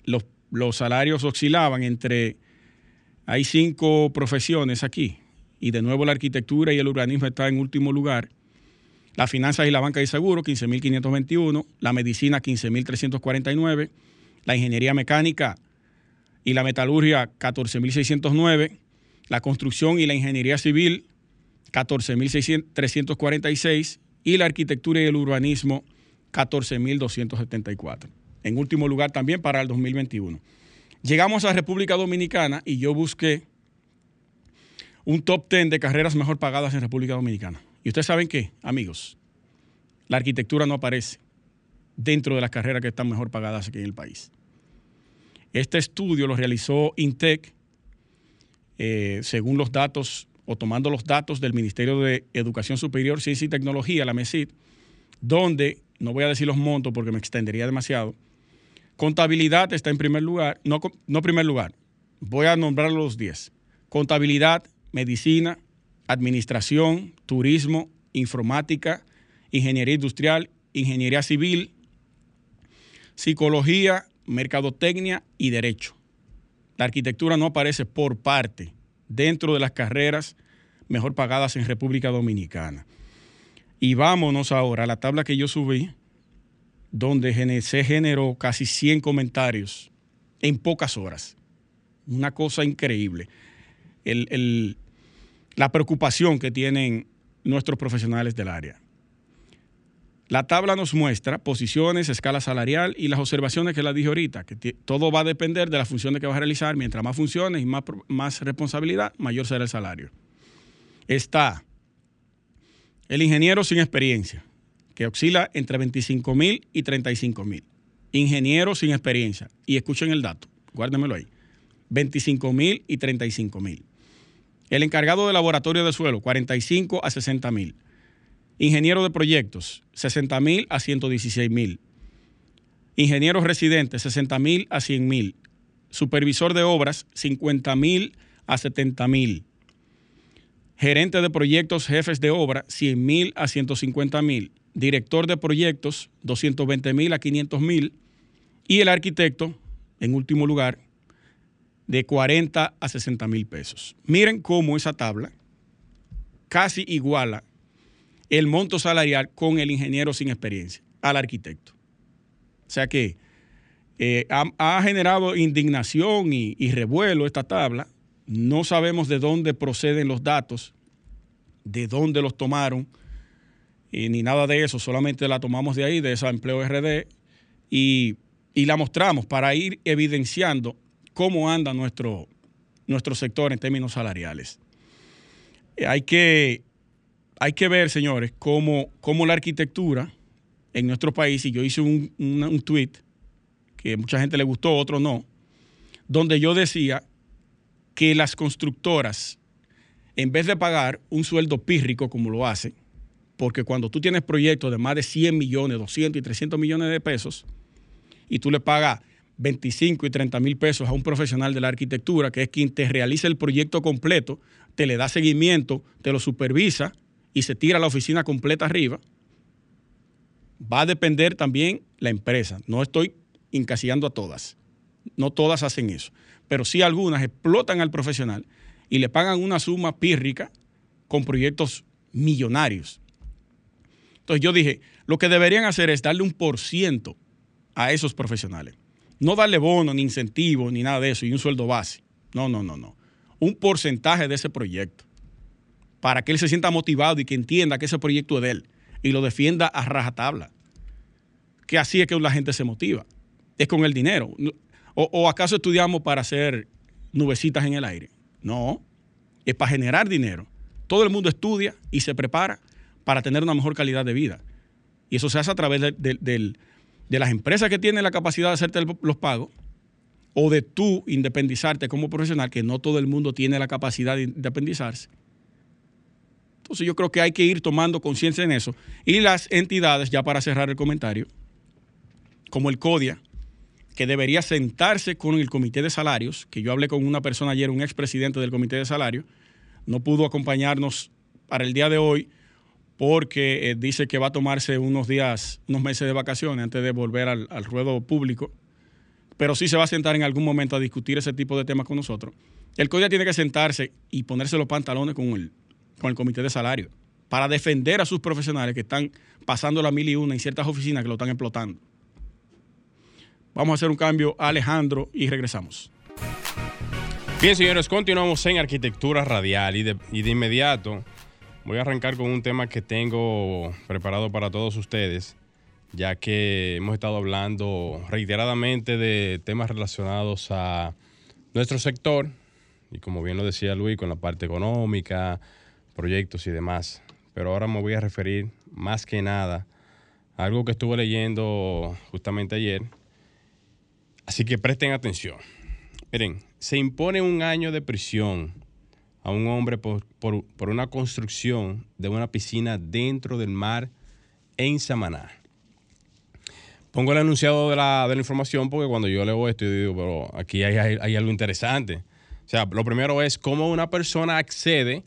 Speaker 3: los, los salarios oscilaban entre hay cinco profesiones aquí y de nuevo la arquitectura y el urbanismo está en último lugar. Las finanzas y la banca de seguro, 15.521. La medicina, 15.349. La ingeniería mecánica y la metalurgia, 14.609. La construcción y la ingeniería civil, 14.346. Y la arquitectura y el urbanismo, 14.274. En último lugar también para el 2021. Llegamos a República Dominicana y yo busqué un top 10 de carreras mejor pagadas en República Dominicana. Y ustedes saben qué, amigos, la arquitectura no aparece dentro de las carreras que están mejor pagadas aquí en el país. Este estudio lo realizó Intec eh, según los datos o tomando los datos del Ministerio de Educación Superior, Ciencia y Tecnología, la MESID, donde, no voy a decir los montos porque me extendería demasiado, Contabilidad está en primer lugar, no, no primer lugar, voy a nombrar los 10. Contabilidad, medicina, administración, turismo, informática, ingeniería industrial, ingeniería civil, psicología, mercadotecnia y derecho. La arquitectura no aparece por parte dentro de las carreras mejor pagadas en República Dominicana. Y vámonos ahora a la tabla que yo subí donde se generó casi 100 comentarios en pocas horas. Una cosa increíble. la preocupación que tienen nuestros profesionales del área. La tabla nos muestra posiciones, escala salarial y las observaciones que la dije ahorita, que todo va a depender de las funciones que va a realizar. Mientras más funciones y más, más responsabilidad, mayor será el salario. Está el ingeniero sin experiencia, que oscila entre 25 mil y 35 mil. Ingenieros sin experiencia. Y escuchen el dato, guárdemelo ahí. 25 mil y 35 mil. El encargado de laboratorio de suelo, 45 a 60 mil. Ingeniero de proyectos, 60 mil a 116 mil. Ingenieros residentes, 60 mil a 100 mil. Supervisor de obras, 50 mil a 70 mil. Gerente de proyectos, jefes de obra, 100 mil a 150 mil director de proyectos, 220 mil a 500 mil, y el arquitecto, en último lugar, de 40 a 60 mil pesos. Miren cómo esa tabla casi iguala el monto salarial con el ingeniero sin experiencia, al arquitecto. O sea que Eh, ha, generado indignación y, revuelo esta tabla. No sabemos de dónde proceden los datos, de dónde los tomaron, ni nada de eso. Solamente la tomamos de ahí, de esa empleo RD, y, la mostramos para ir evidenciando cómo anda nuestro, nuestro sector en términos salariales. hay, que, hay que ver, señores, cómo, cómo la arquitectura en nuestro país, y yo hice un, un tweet que mucha gente le gustó, otro no, donde yo decía que las constructoras, en vez de pagar un sueldo pírrico como lo hacen, porque cuando tú tienes proyectos de más de 100 millones, 200 y 300 millones de pesos, y tú le pagas 25 y 30 mil pesos a un profesional de la arquitectura, que es quien te realiza el proyecto completo, te le da seguimiento, te lo supervisa y se tira la oficina completa arriba, va a depender también la empresa. No estoy encasillando a todas. No todas hacen eso. Pero sí algunas explotan al profesional y le pagan una suma pírrica con proyectos millonarios. Entonces yo dije, lo que deberían hacer es darle un por ciento a esos profesionales. No darle bono, ni incentivo, ni nada de eso, y un sueldo base. No, no, no, no. Un porcentaje de ese proyecto. Para que él se sienta motivado y que entienda que ese proyecto es de él y lo defienda a rajatabla. Que así es que la gente se motiva es con el dinero. O, acaso estudiamos para hacer nubecitas en el aire? No, es para generar dinero. Todo el mundo estudia y se prepara para tener una mejor calidad de vida. Y eso se hace a través de, las empresas que tienen la capacidad de hacerte los pagos o de tú independizarte como profesional, que no todo el mundo tiene la capacidad de independizarse. Entonces yo creo que hay que ir tomando conciencia en eso. Y las entidades, ya para cerrar el comentario, como el CODIA, que debería sentarse con el comité de salarios, que yo hablé con una persona ayer, un expresidente del comité de salarios, no pudo acompañarnos para el día de hoy porque eh, dice que va a tomarse unos días, unos meses de vacaciones antes de volver al, ruedo público, pero sí se va a sentar en algún momento a discutir ese tipo de temas con nosotros. El CODIA tiene que sentarse y ponerse los pantalones con el, con el comité de salarios para defender a sus profesionales que están pasando la mil y una en ciertas oficinas que lo están explotando. Vamos a hacer un cambio a Alejandro y regresamos.
Speaker 2: Bien, señores, continuamos en arquitectura radial y de, y de inmediato voy a arrancar con un tema que tengo preparado para todos ustedes, ya que hemos estado hablando reiteradamente de temas relacionados a nuestro sector y como bien lo decía Luis, con la parte económica, proyectos y demás. Pero ahora me voy a referir más que nada a algo que estuve leyendo justamente ayer Así que presten atención. Miren, se impone un año de prisión a un hombre por, una construcción de una piscina dentro del mar en Samaná. Pongo el anunciado de la, información porque cuando yo leo esto, yo digo, pero aquí hay, algo interesante. O sea, lo primero es cómo una persona accede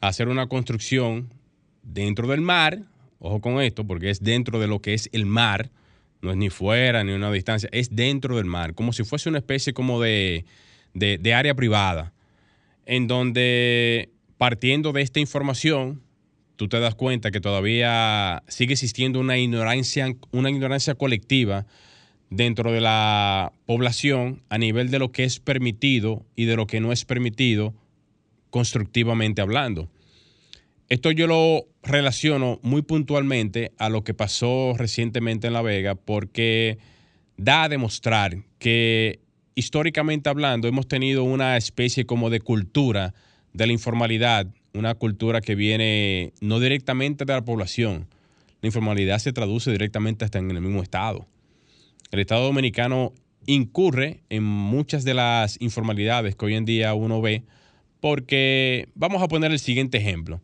Speaker 2: a hacer una construcción dentro del mar, ojo con esto, porque es dentro de lo que es el mar, no es ni fuera ni una distancia, es dentro del mar, como si fuese una especie como de, área privada, en donde partiendo de esta información, tú te das cuenta que todavía sigue existiendo una ignorancia, una ignorancia colectiva dentro de la población a nivel de lo que es permitido y de lo que no es permitido constructivamente hablando. Esto yo lo relaciono muy puntualmente a lo que pasó recientemente en La Vega porque da a demostrar que históricamente hablando hemos tenido una especie como de cultura de la informalidad, una cultura que viene no directamente de la población. La informalidad se traduce directamente hasta en el mismo Estado. El Estado dominicano incurre en muchas de las informalidades que hoy en día uno ve porque vamos a poner el siguiente ejemplo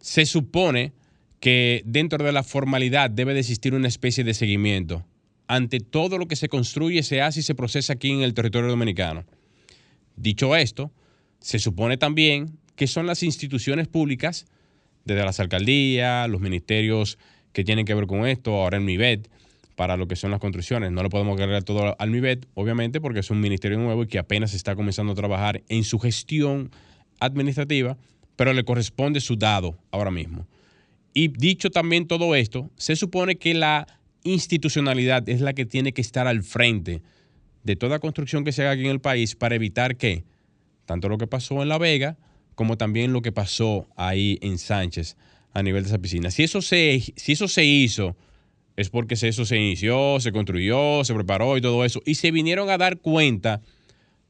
Speaker 2: se supone que dentro de la formalidad debe de existir una especie de seguimiento ante todo lo que se construye, se hace y se procesa aquí en el territorio dominicano. Dicho esto, se supone también que son las instituciones públicas, desde las alcaldías, los ministerios que tienen que ver con esto, ahora el MIBET, para lo que son las construcciones. No le podemos cargar todo al MIBET, obviamente, porque es un ministerio nuevo y que apenas está comenzando a trabajar en su gestión administrativa pero le corresponde su dado ahora mismo. Y dicho también todo esto, se supone que la institucionalidad es la que tiene que estar al frente de toda construcción que se haga aquí en el país para evitar que tanto lo que pasó en La Vega como también lo que pasó ahí en Sánchez a nivel de esa piscina. Si eso se, si eso se hizo, es porque eso se inició, se construyó, se preparó y todo eso. Y se vinieron a dar cuenta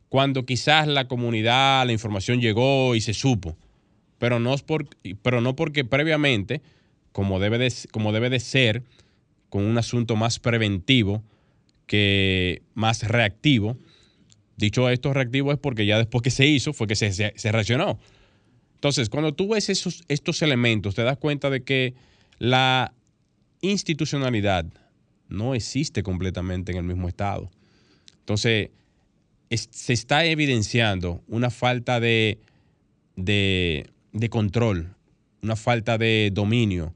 Speaker 2: cuando quizás la comunidad, la información llegó y se supo. Pero no, es por, pero no porque previamente, como debe, de, como debe de ser, con un asunto más preventivo que más reactivo. Dicho esto, reactivo es porque ya después que se hizo fue que se, se reaccionó. Entonces, cuando tú ves esos, estos elementos, te das cuenta de que la institucionalidad no existe completamente en el mismo estado. Entonces, se está evidenciando una falta de, de, control, una falta de dominio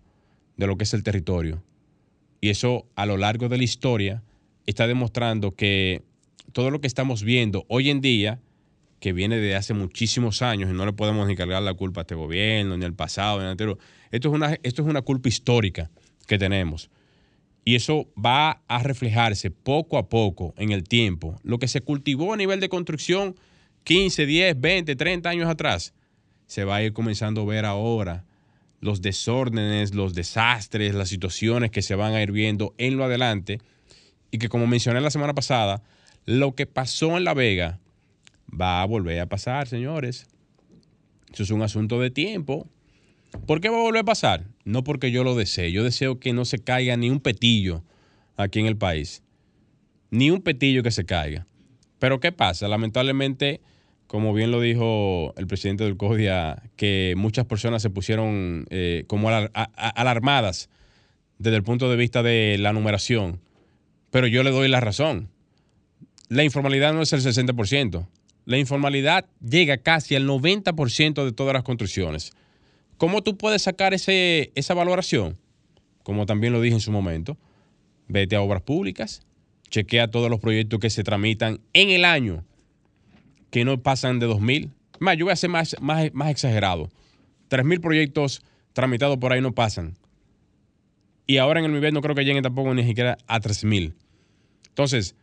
Speaker 2: de lo que es el territorio. Y eso a lo largo de la historia está demostrando que todo lo que estamos viendo hoy en día que viene de hace muchísimos años y no le podemos ni cargar la culpa a este gobierno, ni al pasado, ni al anterior. Esto es una, esto es una culpa histórica que tenemos. Y eso va a reflejarse poco a poco en el tiempo. Lo que se cultivó a nivel de construcción 15, 10, 20, 30 años atrás, se va a ir comenzando a ver ahora los desórdenes, los desastres, las situaciones que se van a ir viendo en lo adelante. Y que como mencioné la semana pasada, lo que pasó en La Vega va a volver a pasar, señores. Eso es un asunto de tiempo. ¿Por qué va a volver a pasar? No porque yo lo desee. Yo deseo que no se caiga ni un petillo aquí en el país. Ni un petillo que se caiga. Pero ¿qué pasa? Lamentablemente, como bien lo dijo el presidente del CODIA, que muchas personas se pusieron eh, como alarmadas desde el punto de vista de la numeración. Pero yo le doy la razón. La informalidad no es el 60% la informalidad llega casi al 90% de todas las construcciones. ¿Cómo tú puedes sacar ese, esa valoración? Como también lo dije en su momento, vete a obras públicas, chequea todos los proyectos que se tramitan en el año, que no pasan de 2.000. Más, yo voy a ser más, más, más exagerado. 3.000 proyectos tramitados por ahí no pasan. Y ahora en el nivel no creo que lleguen tampoco ni siquiera a 3.000. Entonces,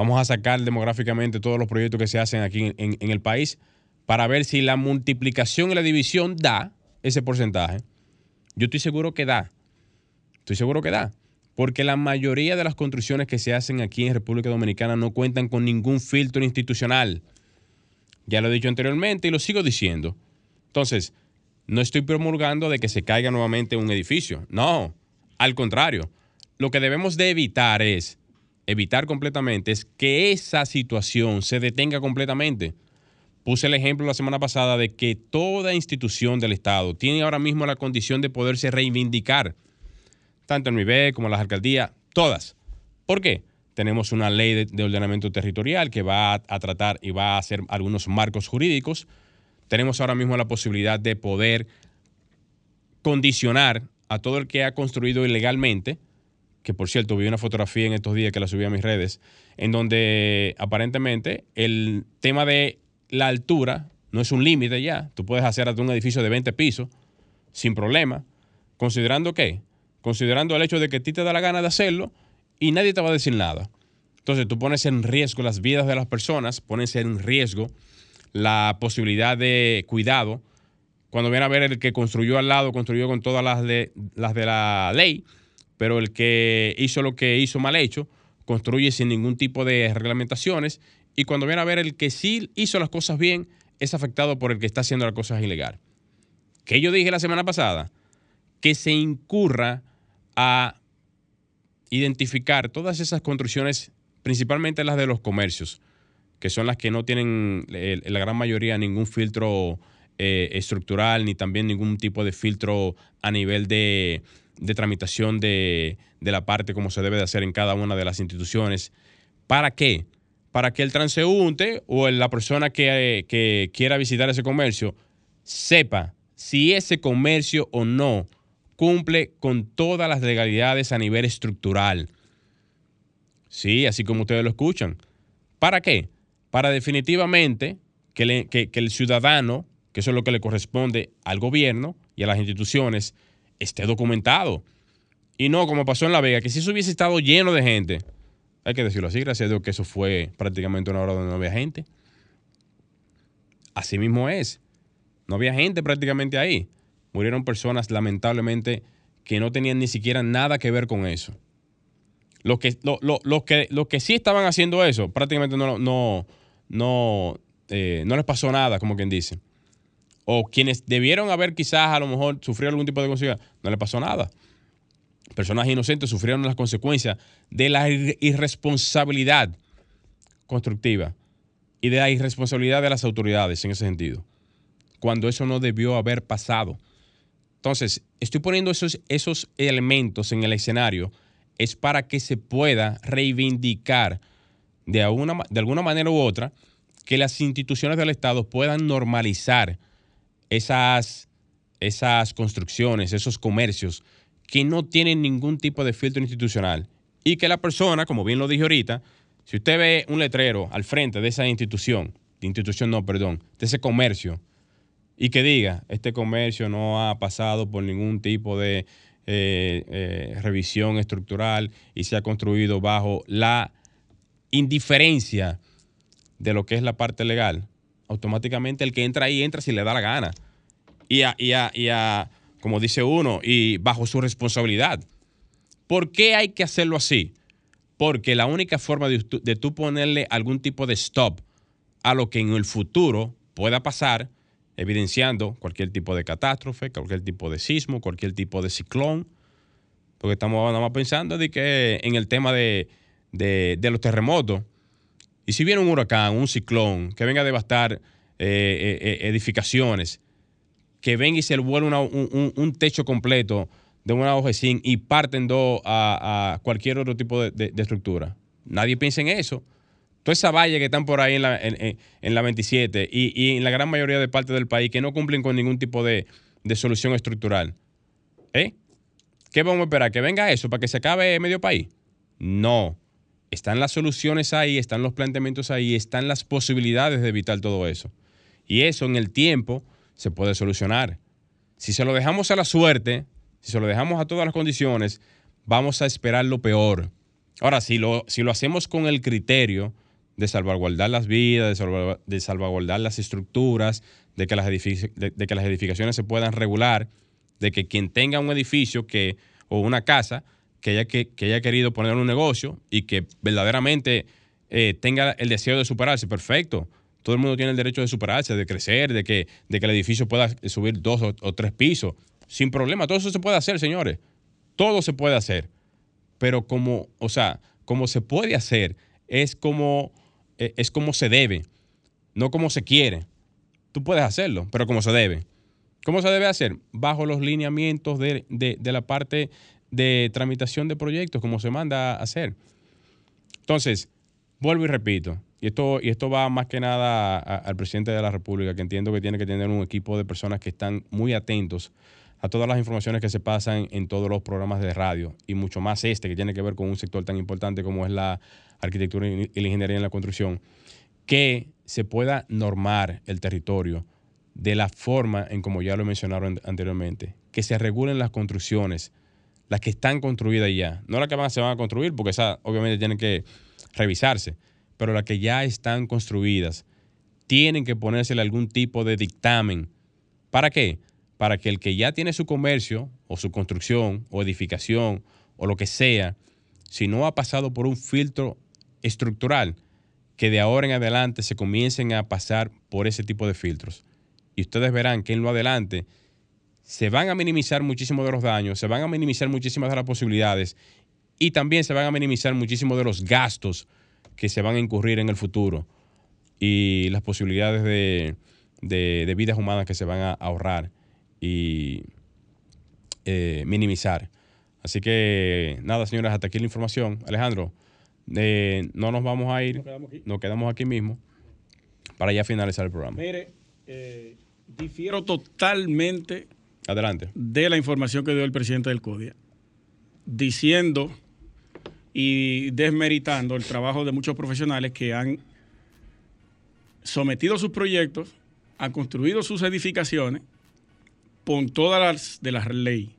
Speaker 2: Vamos a sacar demográficamente todos los proyectos que se hacen aquí en, el país para ver si la multiplicación y la división da ese porcentaje. Yo estoy seguro que da. Estoy seguro que da. Porque la mayoría de las construcciones que se hacen aquí en República Dominicana no cuentan con ningún filtro institucional. Ya lo he dicho anteriormente y lo sigo diciendo. Entonces, no estoy promulgando de que se caiga nuevamente un edificio. No, al contrario. Lo que debemos de evitar es evitar completamente es que esa situación se detenga completamente. Puse el ejemplo la semana pasada de que toda institución del Estado tiene ahora mismo la condición de poderse reivindicar, tanto en MIBE como en las alcaldías, todas. ¿Por qué? Tenemos una ley de, ordenamiento territorial que va a, a tratar y va a hacer algunos marcos jurídicos. Tenemos ahora mismo la posibilidad de poder condicionar a todo el que ha construido ilegalmente que por cierto vi una fotografía en estos días que la subí a mis redes, en donde aparentemente el tema de la altura no es un límite ya. Tú puedes hacer hasta un edificio de 20 pisos sin problema, considerando qué? Considerando el hecho de que a ti te da la gana de hacerlo y nadie te va a decir nada. Entonces tú pones en riesgo las vidas de las personas, pones en riesgo la posibilidad de cuidado. Cuando viene a ver el que construyó al lado, construyó con todas las de, las de la ley, pero el que hizo lo que hizo mal hecho, construye sin ningún tipo de reglamentaciones y cuando viene a ver el que sí hizo las cosas bien, es afectado por el que está haciendo las cosas ilegal. Que yo dije la semana pasada, que se incurra a identificar todas esas construcciones, principalmente las de los comercios, que son las que no tienen eh, la gran mayoría ningún filtro eh, estructural ni también ningún tipo de filtro a nivel de, tramitación de, la parte como se debe de hacer en cada una de las instituciones. ¿Para qué? Para que el transeúnte o la persona que, que quiera visitar ese comercio sepa si ese comercio o no cumple con todas las legalidades a nivel estructural. Sí, así como ustedes lo escuchan. ¿Para qué? Para definitivamente que, que, el ciudadano, que eso es lo que le corresponde al gobierno y a las instituciones, esté documentado Y no como pasó en La Vega, que si eso hubiese estado lleno de gente, hay que decirlo así, gracias a Dios que eso fue prácticamente una hora donde no había gente. Así mismo es. No había gente prácticamente ahí. Murieron personas, lamentablemente, que no tenían ni siquiera nada que ver con eso. Los que, lo, que, los que sí estaban haciendo eso, prácticamente no, no, no, eh, no les pasó nada, como quien dice. O quienes debieron haber quizás a lo mejor sufrido algún tipo de consecuencia, no les pasó nada. Personas inocentes sufrieron las consecuencias de la irresponsabilidad constructiva y de la irresponsabilidad de las autoridades en ese sentido, cuando eso no debió haber pasado. Entonces, estoy poniendo esos, esos elementos en el escenario, es para que se pueda reivindicar de alguna, de alguna manera u otra que las instituciones del Estado puedan normalizar esas, esas construcciones, esos comercios que no tienen ningún tipo de filtro institucional y que la persona, como bien lo dije ahorita, si usted ve un letrero al frente de esa institución, de institución no, perdón, de ese comercio, y que diga, este comercio no ha pasado por ningún tipo de eh, eh, revisión estructural y se ha construido bajo la indiferencia de lo que es la parte legal, automáticamente el que entra ahí entra si le da la gana. Y a, y a, y a como dice uno, y bajo su responsabilidad. ¿Por qué hay que hacerlo así? Porque la única forma de, tú ponerle algún tipo de stop a lo que en el futuro pueda pasar, evidenciando cualquier tipo de catástrofe, cualquier tipo de sismo, cualquier tipo de ciclón, porque estamos nada más pensando de que en el tema de, los terremotos, y si viene un huracán, un ciclón, que venga a devastar eh, eh, eh, edificaciones, que venga y se vuelve un, techo completo de una hoja de y parten dos a, cualquier otro tipo de, estructura. Nadie piensa en eso. Toda esa valle que están por ahí en la, en, la 27 y, en la gran mayoría de partes del país que no cumplen con ningún tipo de, solución estructural. ¿Eh? ¿Qué vamos a esperar? ¿Que venga eso para que se acabe medio país? No. Están las soluciones ahí, están los planteamientos ahí, están las posibilidades de evitar todo eso. Y eso en el tiempo se puede solucionar. Si se lo dejamos a la suerte, si se lo dejamos a todas las condiciones, vamos a esperar lo peor. Ahora, si lo, si lo hacemos con el criterio de salvaguardar las vidas, de, salvaguardar las estructuras, de que las, de, que las edificaciones se puedan regular, de que quien tenga un edificio que, o una casa que haya, que, haya querido poner un negocio y que verdaderamente eh, tenga el deseo de superarse, perfecto. Todo el mundo tiene el derecho de superarse, de crecer, de que, de que el edificio pueda subir dos o, tres pisos, sin problema. Todo eso se puede hacer, señores. Todo se puede hacer. Pero como, o sea, como se puede hacer, es como, es como se debe, no como se quiere. Tú puedes hacerlo, pero como se debe. ¿Cómo se debe hacer? Bajo los lineamientos de, de la parte de tramitación de proyectos, como se manda a hacer. Entonces, vuelvo y repito, y esto, y esto va más que nada al presidente de la República, que entiendo que tiene que tener un equipo de personas que están muy atentos a todas las informaciones que se pasan en todos los programas de radio y mucho más este que tiene que ver con un sector tan importante como es la arquitectura y la ingeniería en la construcción, que se pueda normar el territorio de la forma en como ya lo mencionaron anteriormente, que se regulen las construcciones, las que están construidas ya, no las que van, se van a construir, porque esas obviamente tienen que revisarse, pero las que ya están construidas, tienen que ponérsele algún tipo de dictamen. ¿Para qué? Para que el que ya tiene su comercio o su construcción o edificación o lo que sea, si no ha pasado por un filtro estructural, que de ahora en adelante se comiencen a pasar por ese tipo de filtros. Y ustedes verán que en lo adelante se van a minimizar muchísimos de los daños, se van a minimizar muchísimas de las posibilidades y también se van a minimizar muchísimos de los gastos que se van a incurrir en el futuro y las posibilidades de, vidas humanas que se van a ahorrar y eh, minimizar. Así que nada, señoras, hasta aquí la información. Alejandro, eh, no nos vamos a ir, nos quedamos aquí, mismo para ya finalizar el programa.
Speaker 3: Mire, eh, difiero totalmente
Speaker 2: Adelante.
Speaker 3: de la información que dio el presidente del CODIA, diciendo y desmeritando el trabajo de muchos profesionales que han sometido sus proyectos, han construido sus edificaciones con todas las de la ley.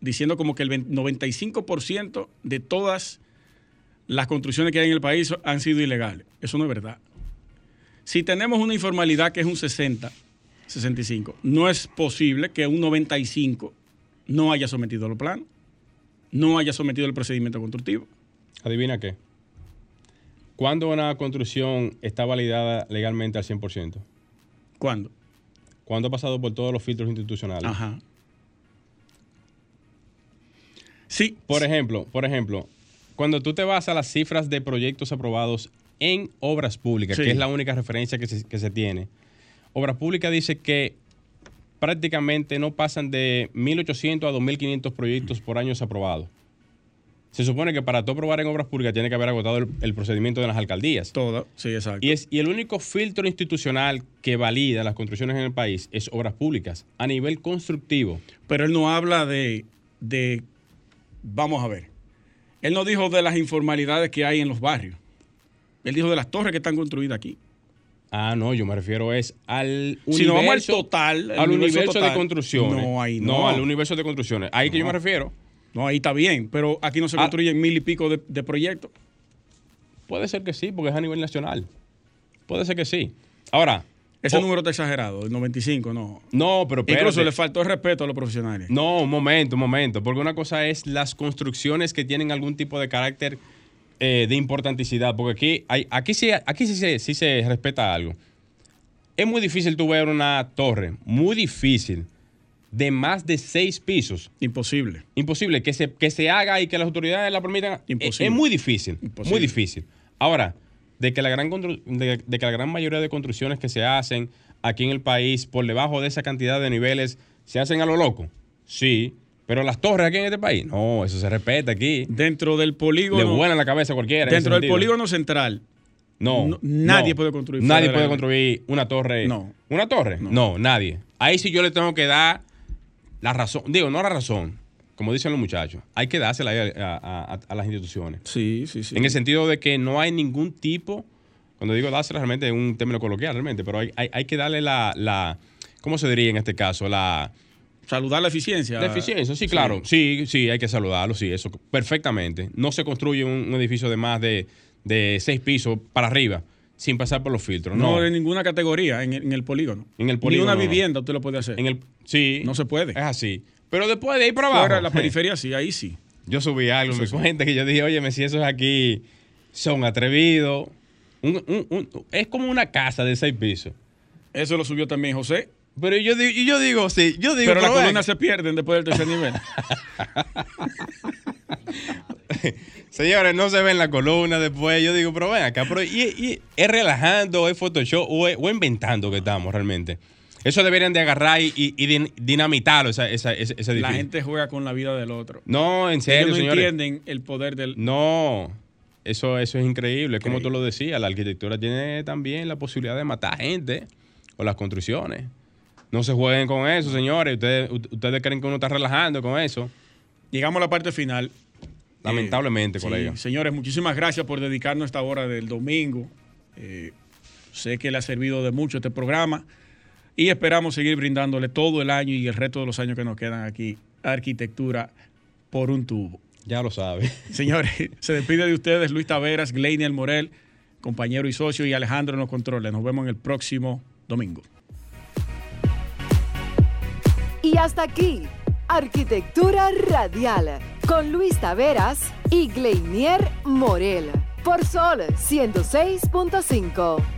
Speaker 3: diciendo como que el 95% de todas las construcciones que hay en el país han sido ilegales. Eso no es verdad. Si tenemos una informalidad que es un 60, 65, no es posible que un 95 no haya sometido los planos, no haya sometido el procedimiento constructivo.
Speaker 2: Adivina qué. ¿Cuándo una construcción está validada legalmente al 100%?
Speaker 3: ¿Cuándo?
Speaker 2: Cuando ha pasado por todos los filtros institucionales.
Speaker 3: Ajá. Sí.
Speaker 2: Por ejemplo, por ejemplo, cuando tú te vas a las cifras de proyectos aprobados en obras públicas,
Speaker 3: Sí.
Speaker 2: que es la única referencia que se, que se tiene, Obras Públicas dice que prácticamente no pasan de 1.800 a 2.500 proyectos por año aprobados. Se supone que para tú aprobar en obras públicas tiene que haber agotado el, el procedimiento de las alcaldías.
Speaker 3: Todo, sí, exacto.
Speaker 2: Y, es, y el único filtro institucional que valida las construcciones en el país es obras públicas a nivel constructivo.
Speaker 3: Pero él no habla de, de, vamos a ver, él no dijo de las informalidades que hay en los barrios. Él dijo de las torres que están construidas aquí.
Speaker 2: Ah, no, yo me refiero es al
Speaker 3: Si nos vamos al
Speaker 2: universo-
Speaker 3: total,
Speaker 2: al
Speaker 3: universo
Speaker 2: universo de construcciones.
Speaker 3: no, ahí no.
Speaker 2: al universo de construcciones. Ahí que yo me refiero.
Speaker 3: No, ahí está bien, pero aquí no se
Speaker 2: Ah.
Speaker 3: construyen mil y pico de, de proyectos.
Speaker 2: Puede ser que sí, porque es a nivel nacional. Puede ser que sí. Ahora,
Speaker 3: Ese
Speaker 2: o-
Speaker 3: número está exagerado, el 95, no.
Speaker 2: no, pero
Speaker 3: Incluso
Speaker 2: espérate.
Speaker 3: le faltó el respeto a los profesionales.
Speaker 2: No, un momento, un momento. Porque una cosa es las construcciones que tienen algún tipo de carácter eh, de importanticidad. Porque aquí, hay, aquí, sí, aquí sí, se, sí se respeta algo. Es muy difícil tú ver una torre, muy difícil, de más de seis pisos.
Speaker 3: Imposible.
Speaker 2: Imposible que se, que se haga y que las autoridades la permitan.
Speaker 3: Imposible.
Speaker 2: Es, es muy difícil.
Speaker 3: Imposible.
Speaker 2: Muy difícil. Ahora, de que, la gran de, de que la gran mayoría de construcciones que se hacen aquí en el país, por debajo de esa cantidad de niveles, se hacen a lo loco. Sí. Pero las torres aquí en este país, no, eso se respeta aquí.
Speaker 3: Dentro del
Speaker 2: Le
Speaker 3: polígono.
Speaker 2: vuelan la cabeza a cualquiera.
Speaker 3: Dentro del
Speaker 2: sentido.
Speaker 3: polígono central.
Speaker 2: No,
Speaker 3: No, nadie
Speaker 2: no.
Speaker 3: puede construir
Speaker 2: Nadie puede construir una torre.
Speaker 3: No.
Speaker 2: ¿Una torre?
Speaker 3: No.
Speaker 2: No. nadie. Ahí sí yo le tengo que dar la razón. Digo, no la razón. Como dicen los muchachos. Hay que dársela a, a- a- a las instituciones.
Speaker 3: Sí, sí, sí.
Speaker 2: En el sentido de que no hay ningún tipo. Cuando digo dársela, realmente es un término coloquial, realmente. Pero hay, hay- hay que darle la, la. ¿Cómo se diría en este caso? La.
Speaker 3: Saludar la eficiencia.
Speaker 2: La eficiencia, sí, claro. Sí, sí, hay que saludarlo, sí, eso perfectamente. No se construye un, un edificio de más de, de seis pisos para arriba sin pasar por los filtros.
Speaker 3: No,
Speaker 2: No,
Speaker 3: de ninguna categoría en, el- en el polígono.
Speaker 2: En el
Speaker 3: Ni
Speaker 2: polígono,
Speaker 3: una
Speaker 2: no.
Speaker 3: vivienda usted lo puede hacer.
Speaker 2: en el, sí,
Speaker 3: No se puede.
Speaker 2: es así. Pero después de ahí para abajo.
Speaker 3: Fuera de la periferia sí, ahí sí.
Speaker 2: Yo subí algo en mi cuenta que yo dije, oye, si esos aquí son atrevidos. Un- un- un- es como una casa de seis pisos.
Speaker 3: Eso lo subió también José.
Speaker 2: Pero yo digo, y yo digo, sí, yo digo,
Speaker 3: Pero las
Speaker 2: vean,
Speaker 3: columnas se pierden después del tercer nivel.
Speaker 2: Señores, no se ven la columna después. Yo digo, pero ven acá, pero y, y- ¿es relajando, es Photoshop o, es- o inventando que estamos realmente? Eso deberían de agarrar y, y- y din- dinamitarlo, esa, esa- ese
Speaker 3: La gente juega con la vida del otro.
Speaker 2: No, en serio,
Speaker 3: Ellos no
Speaker 2: señores.
Speaker 3: entienden el poder del...
Speaker 2: No, eso, eso es increíble. Como tú lo decías, la arquitectura tiene también la posibilidad de matar gente o las construcciones. No se jueguen con eso, señores. Ustedes, ustedes creen que uno está relajando con eso.
Speaker 3: Llegamos a la parte final.
Speaker 2: Lamentablemente,
Speaker 3: Eh,
Speaker 2: colega.
Speaker 3: sí, señores, muchísimas gracias por dedicarnos esta hora del domingo. Eh, sé que le ha servido de mucho este programa y esperamos seguir brindándole todo el año y el resto de los años que nos quedan aquí arquitectura por un tubo.
Speaker 2: Ya lo sabes.
Speaker 3: Señores, se despide de ustedes Luis Taveras, Gleinier Morel, compañero y socio, y Alejandro en los controles. Nos vemos en el próximo domingo.
Speaker 1: Y hasta aquí, Arquitectura Radial, con Luis Taveras y Gleinier Morel, por Sol 106.5.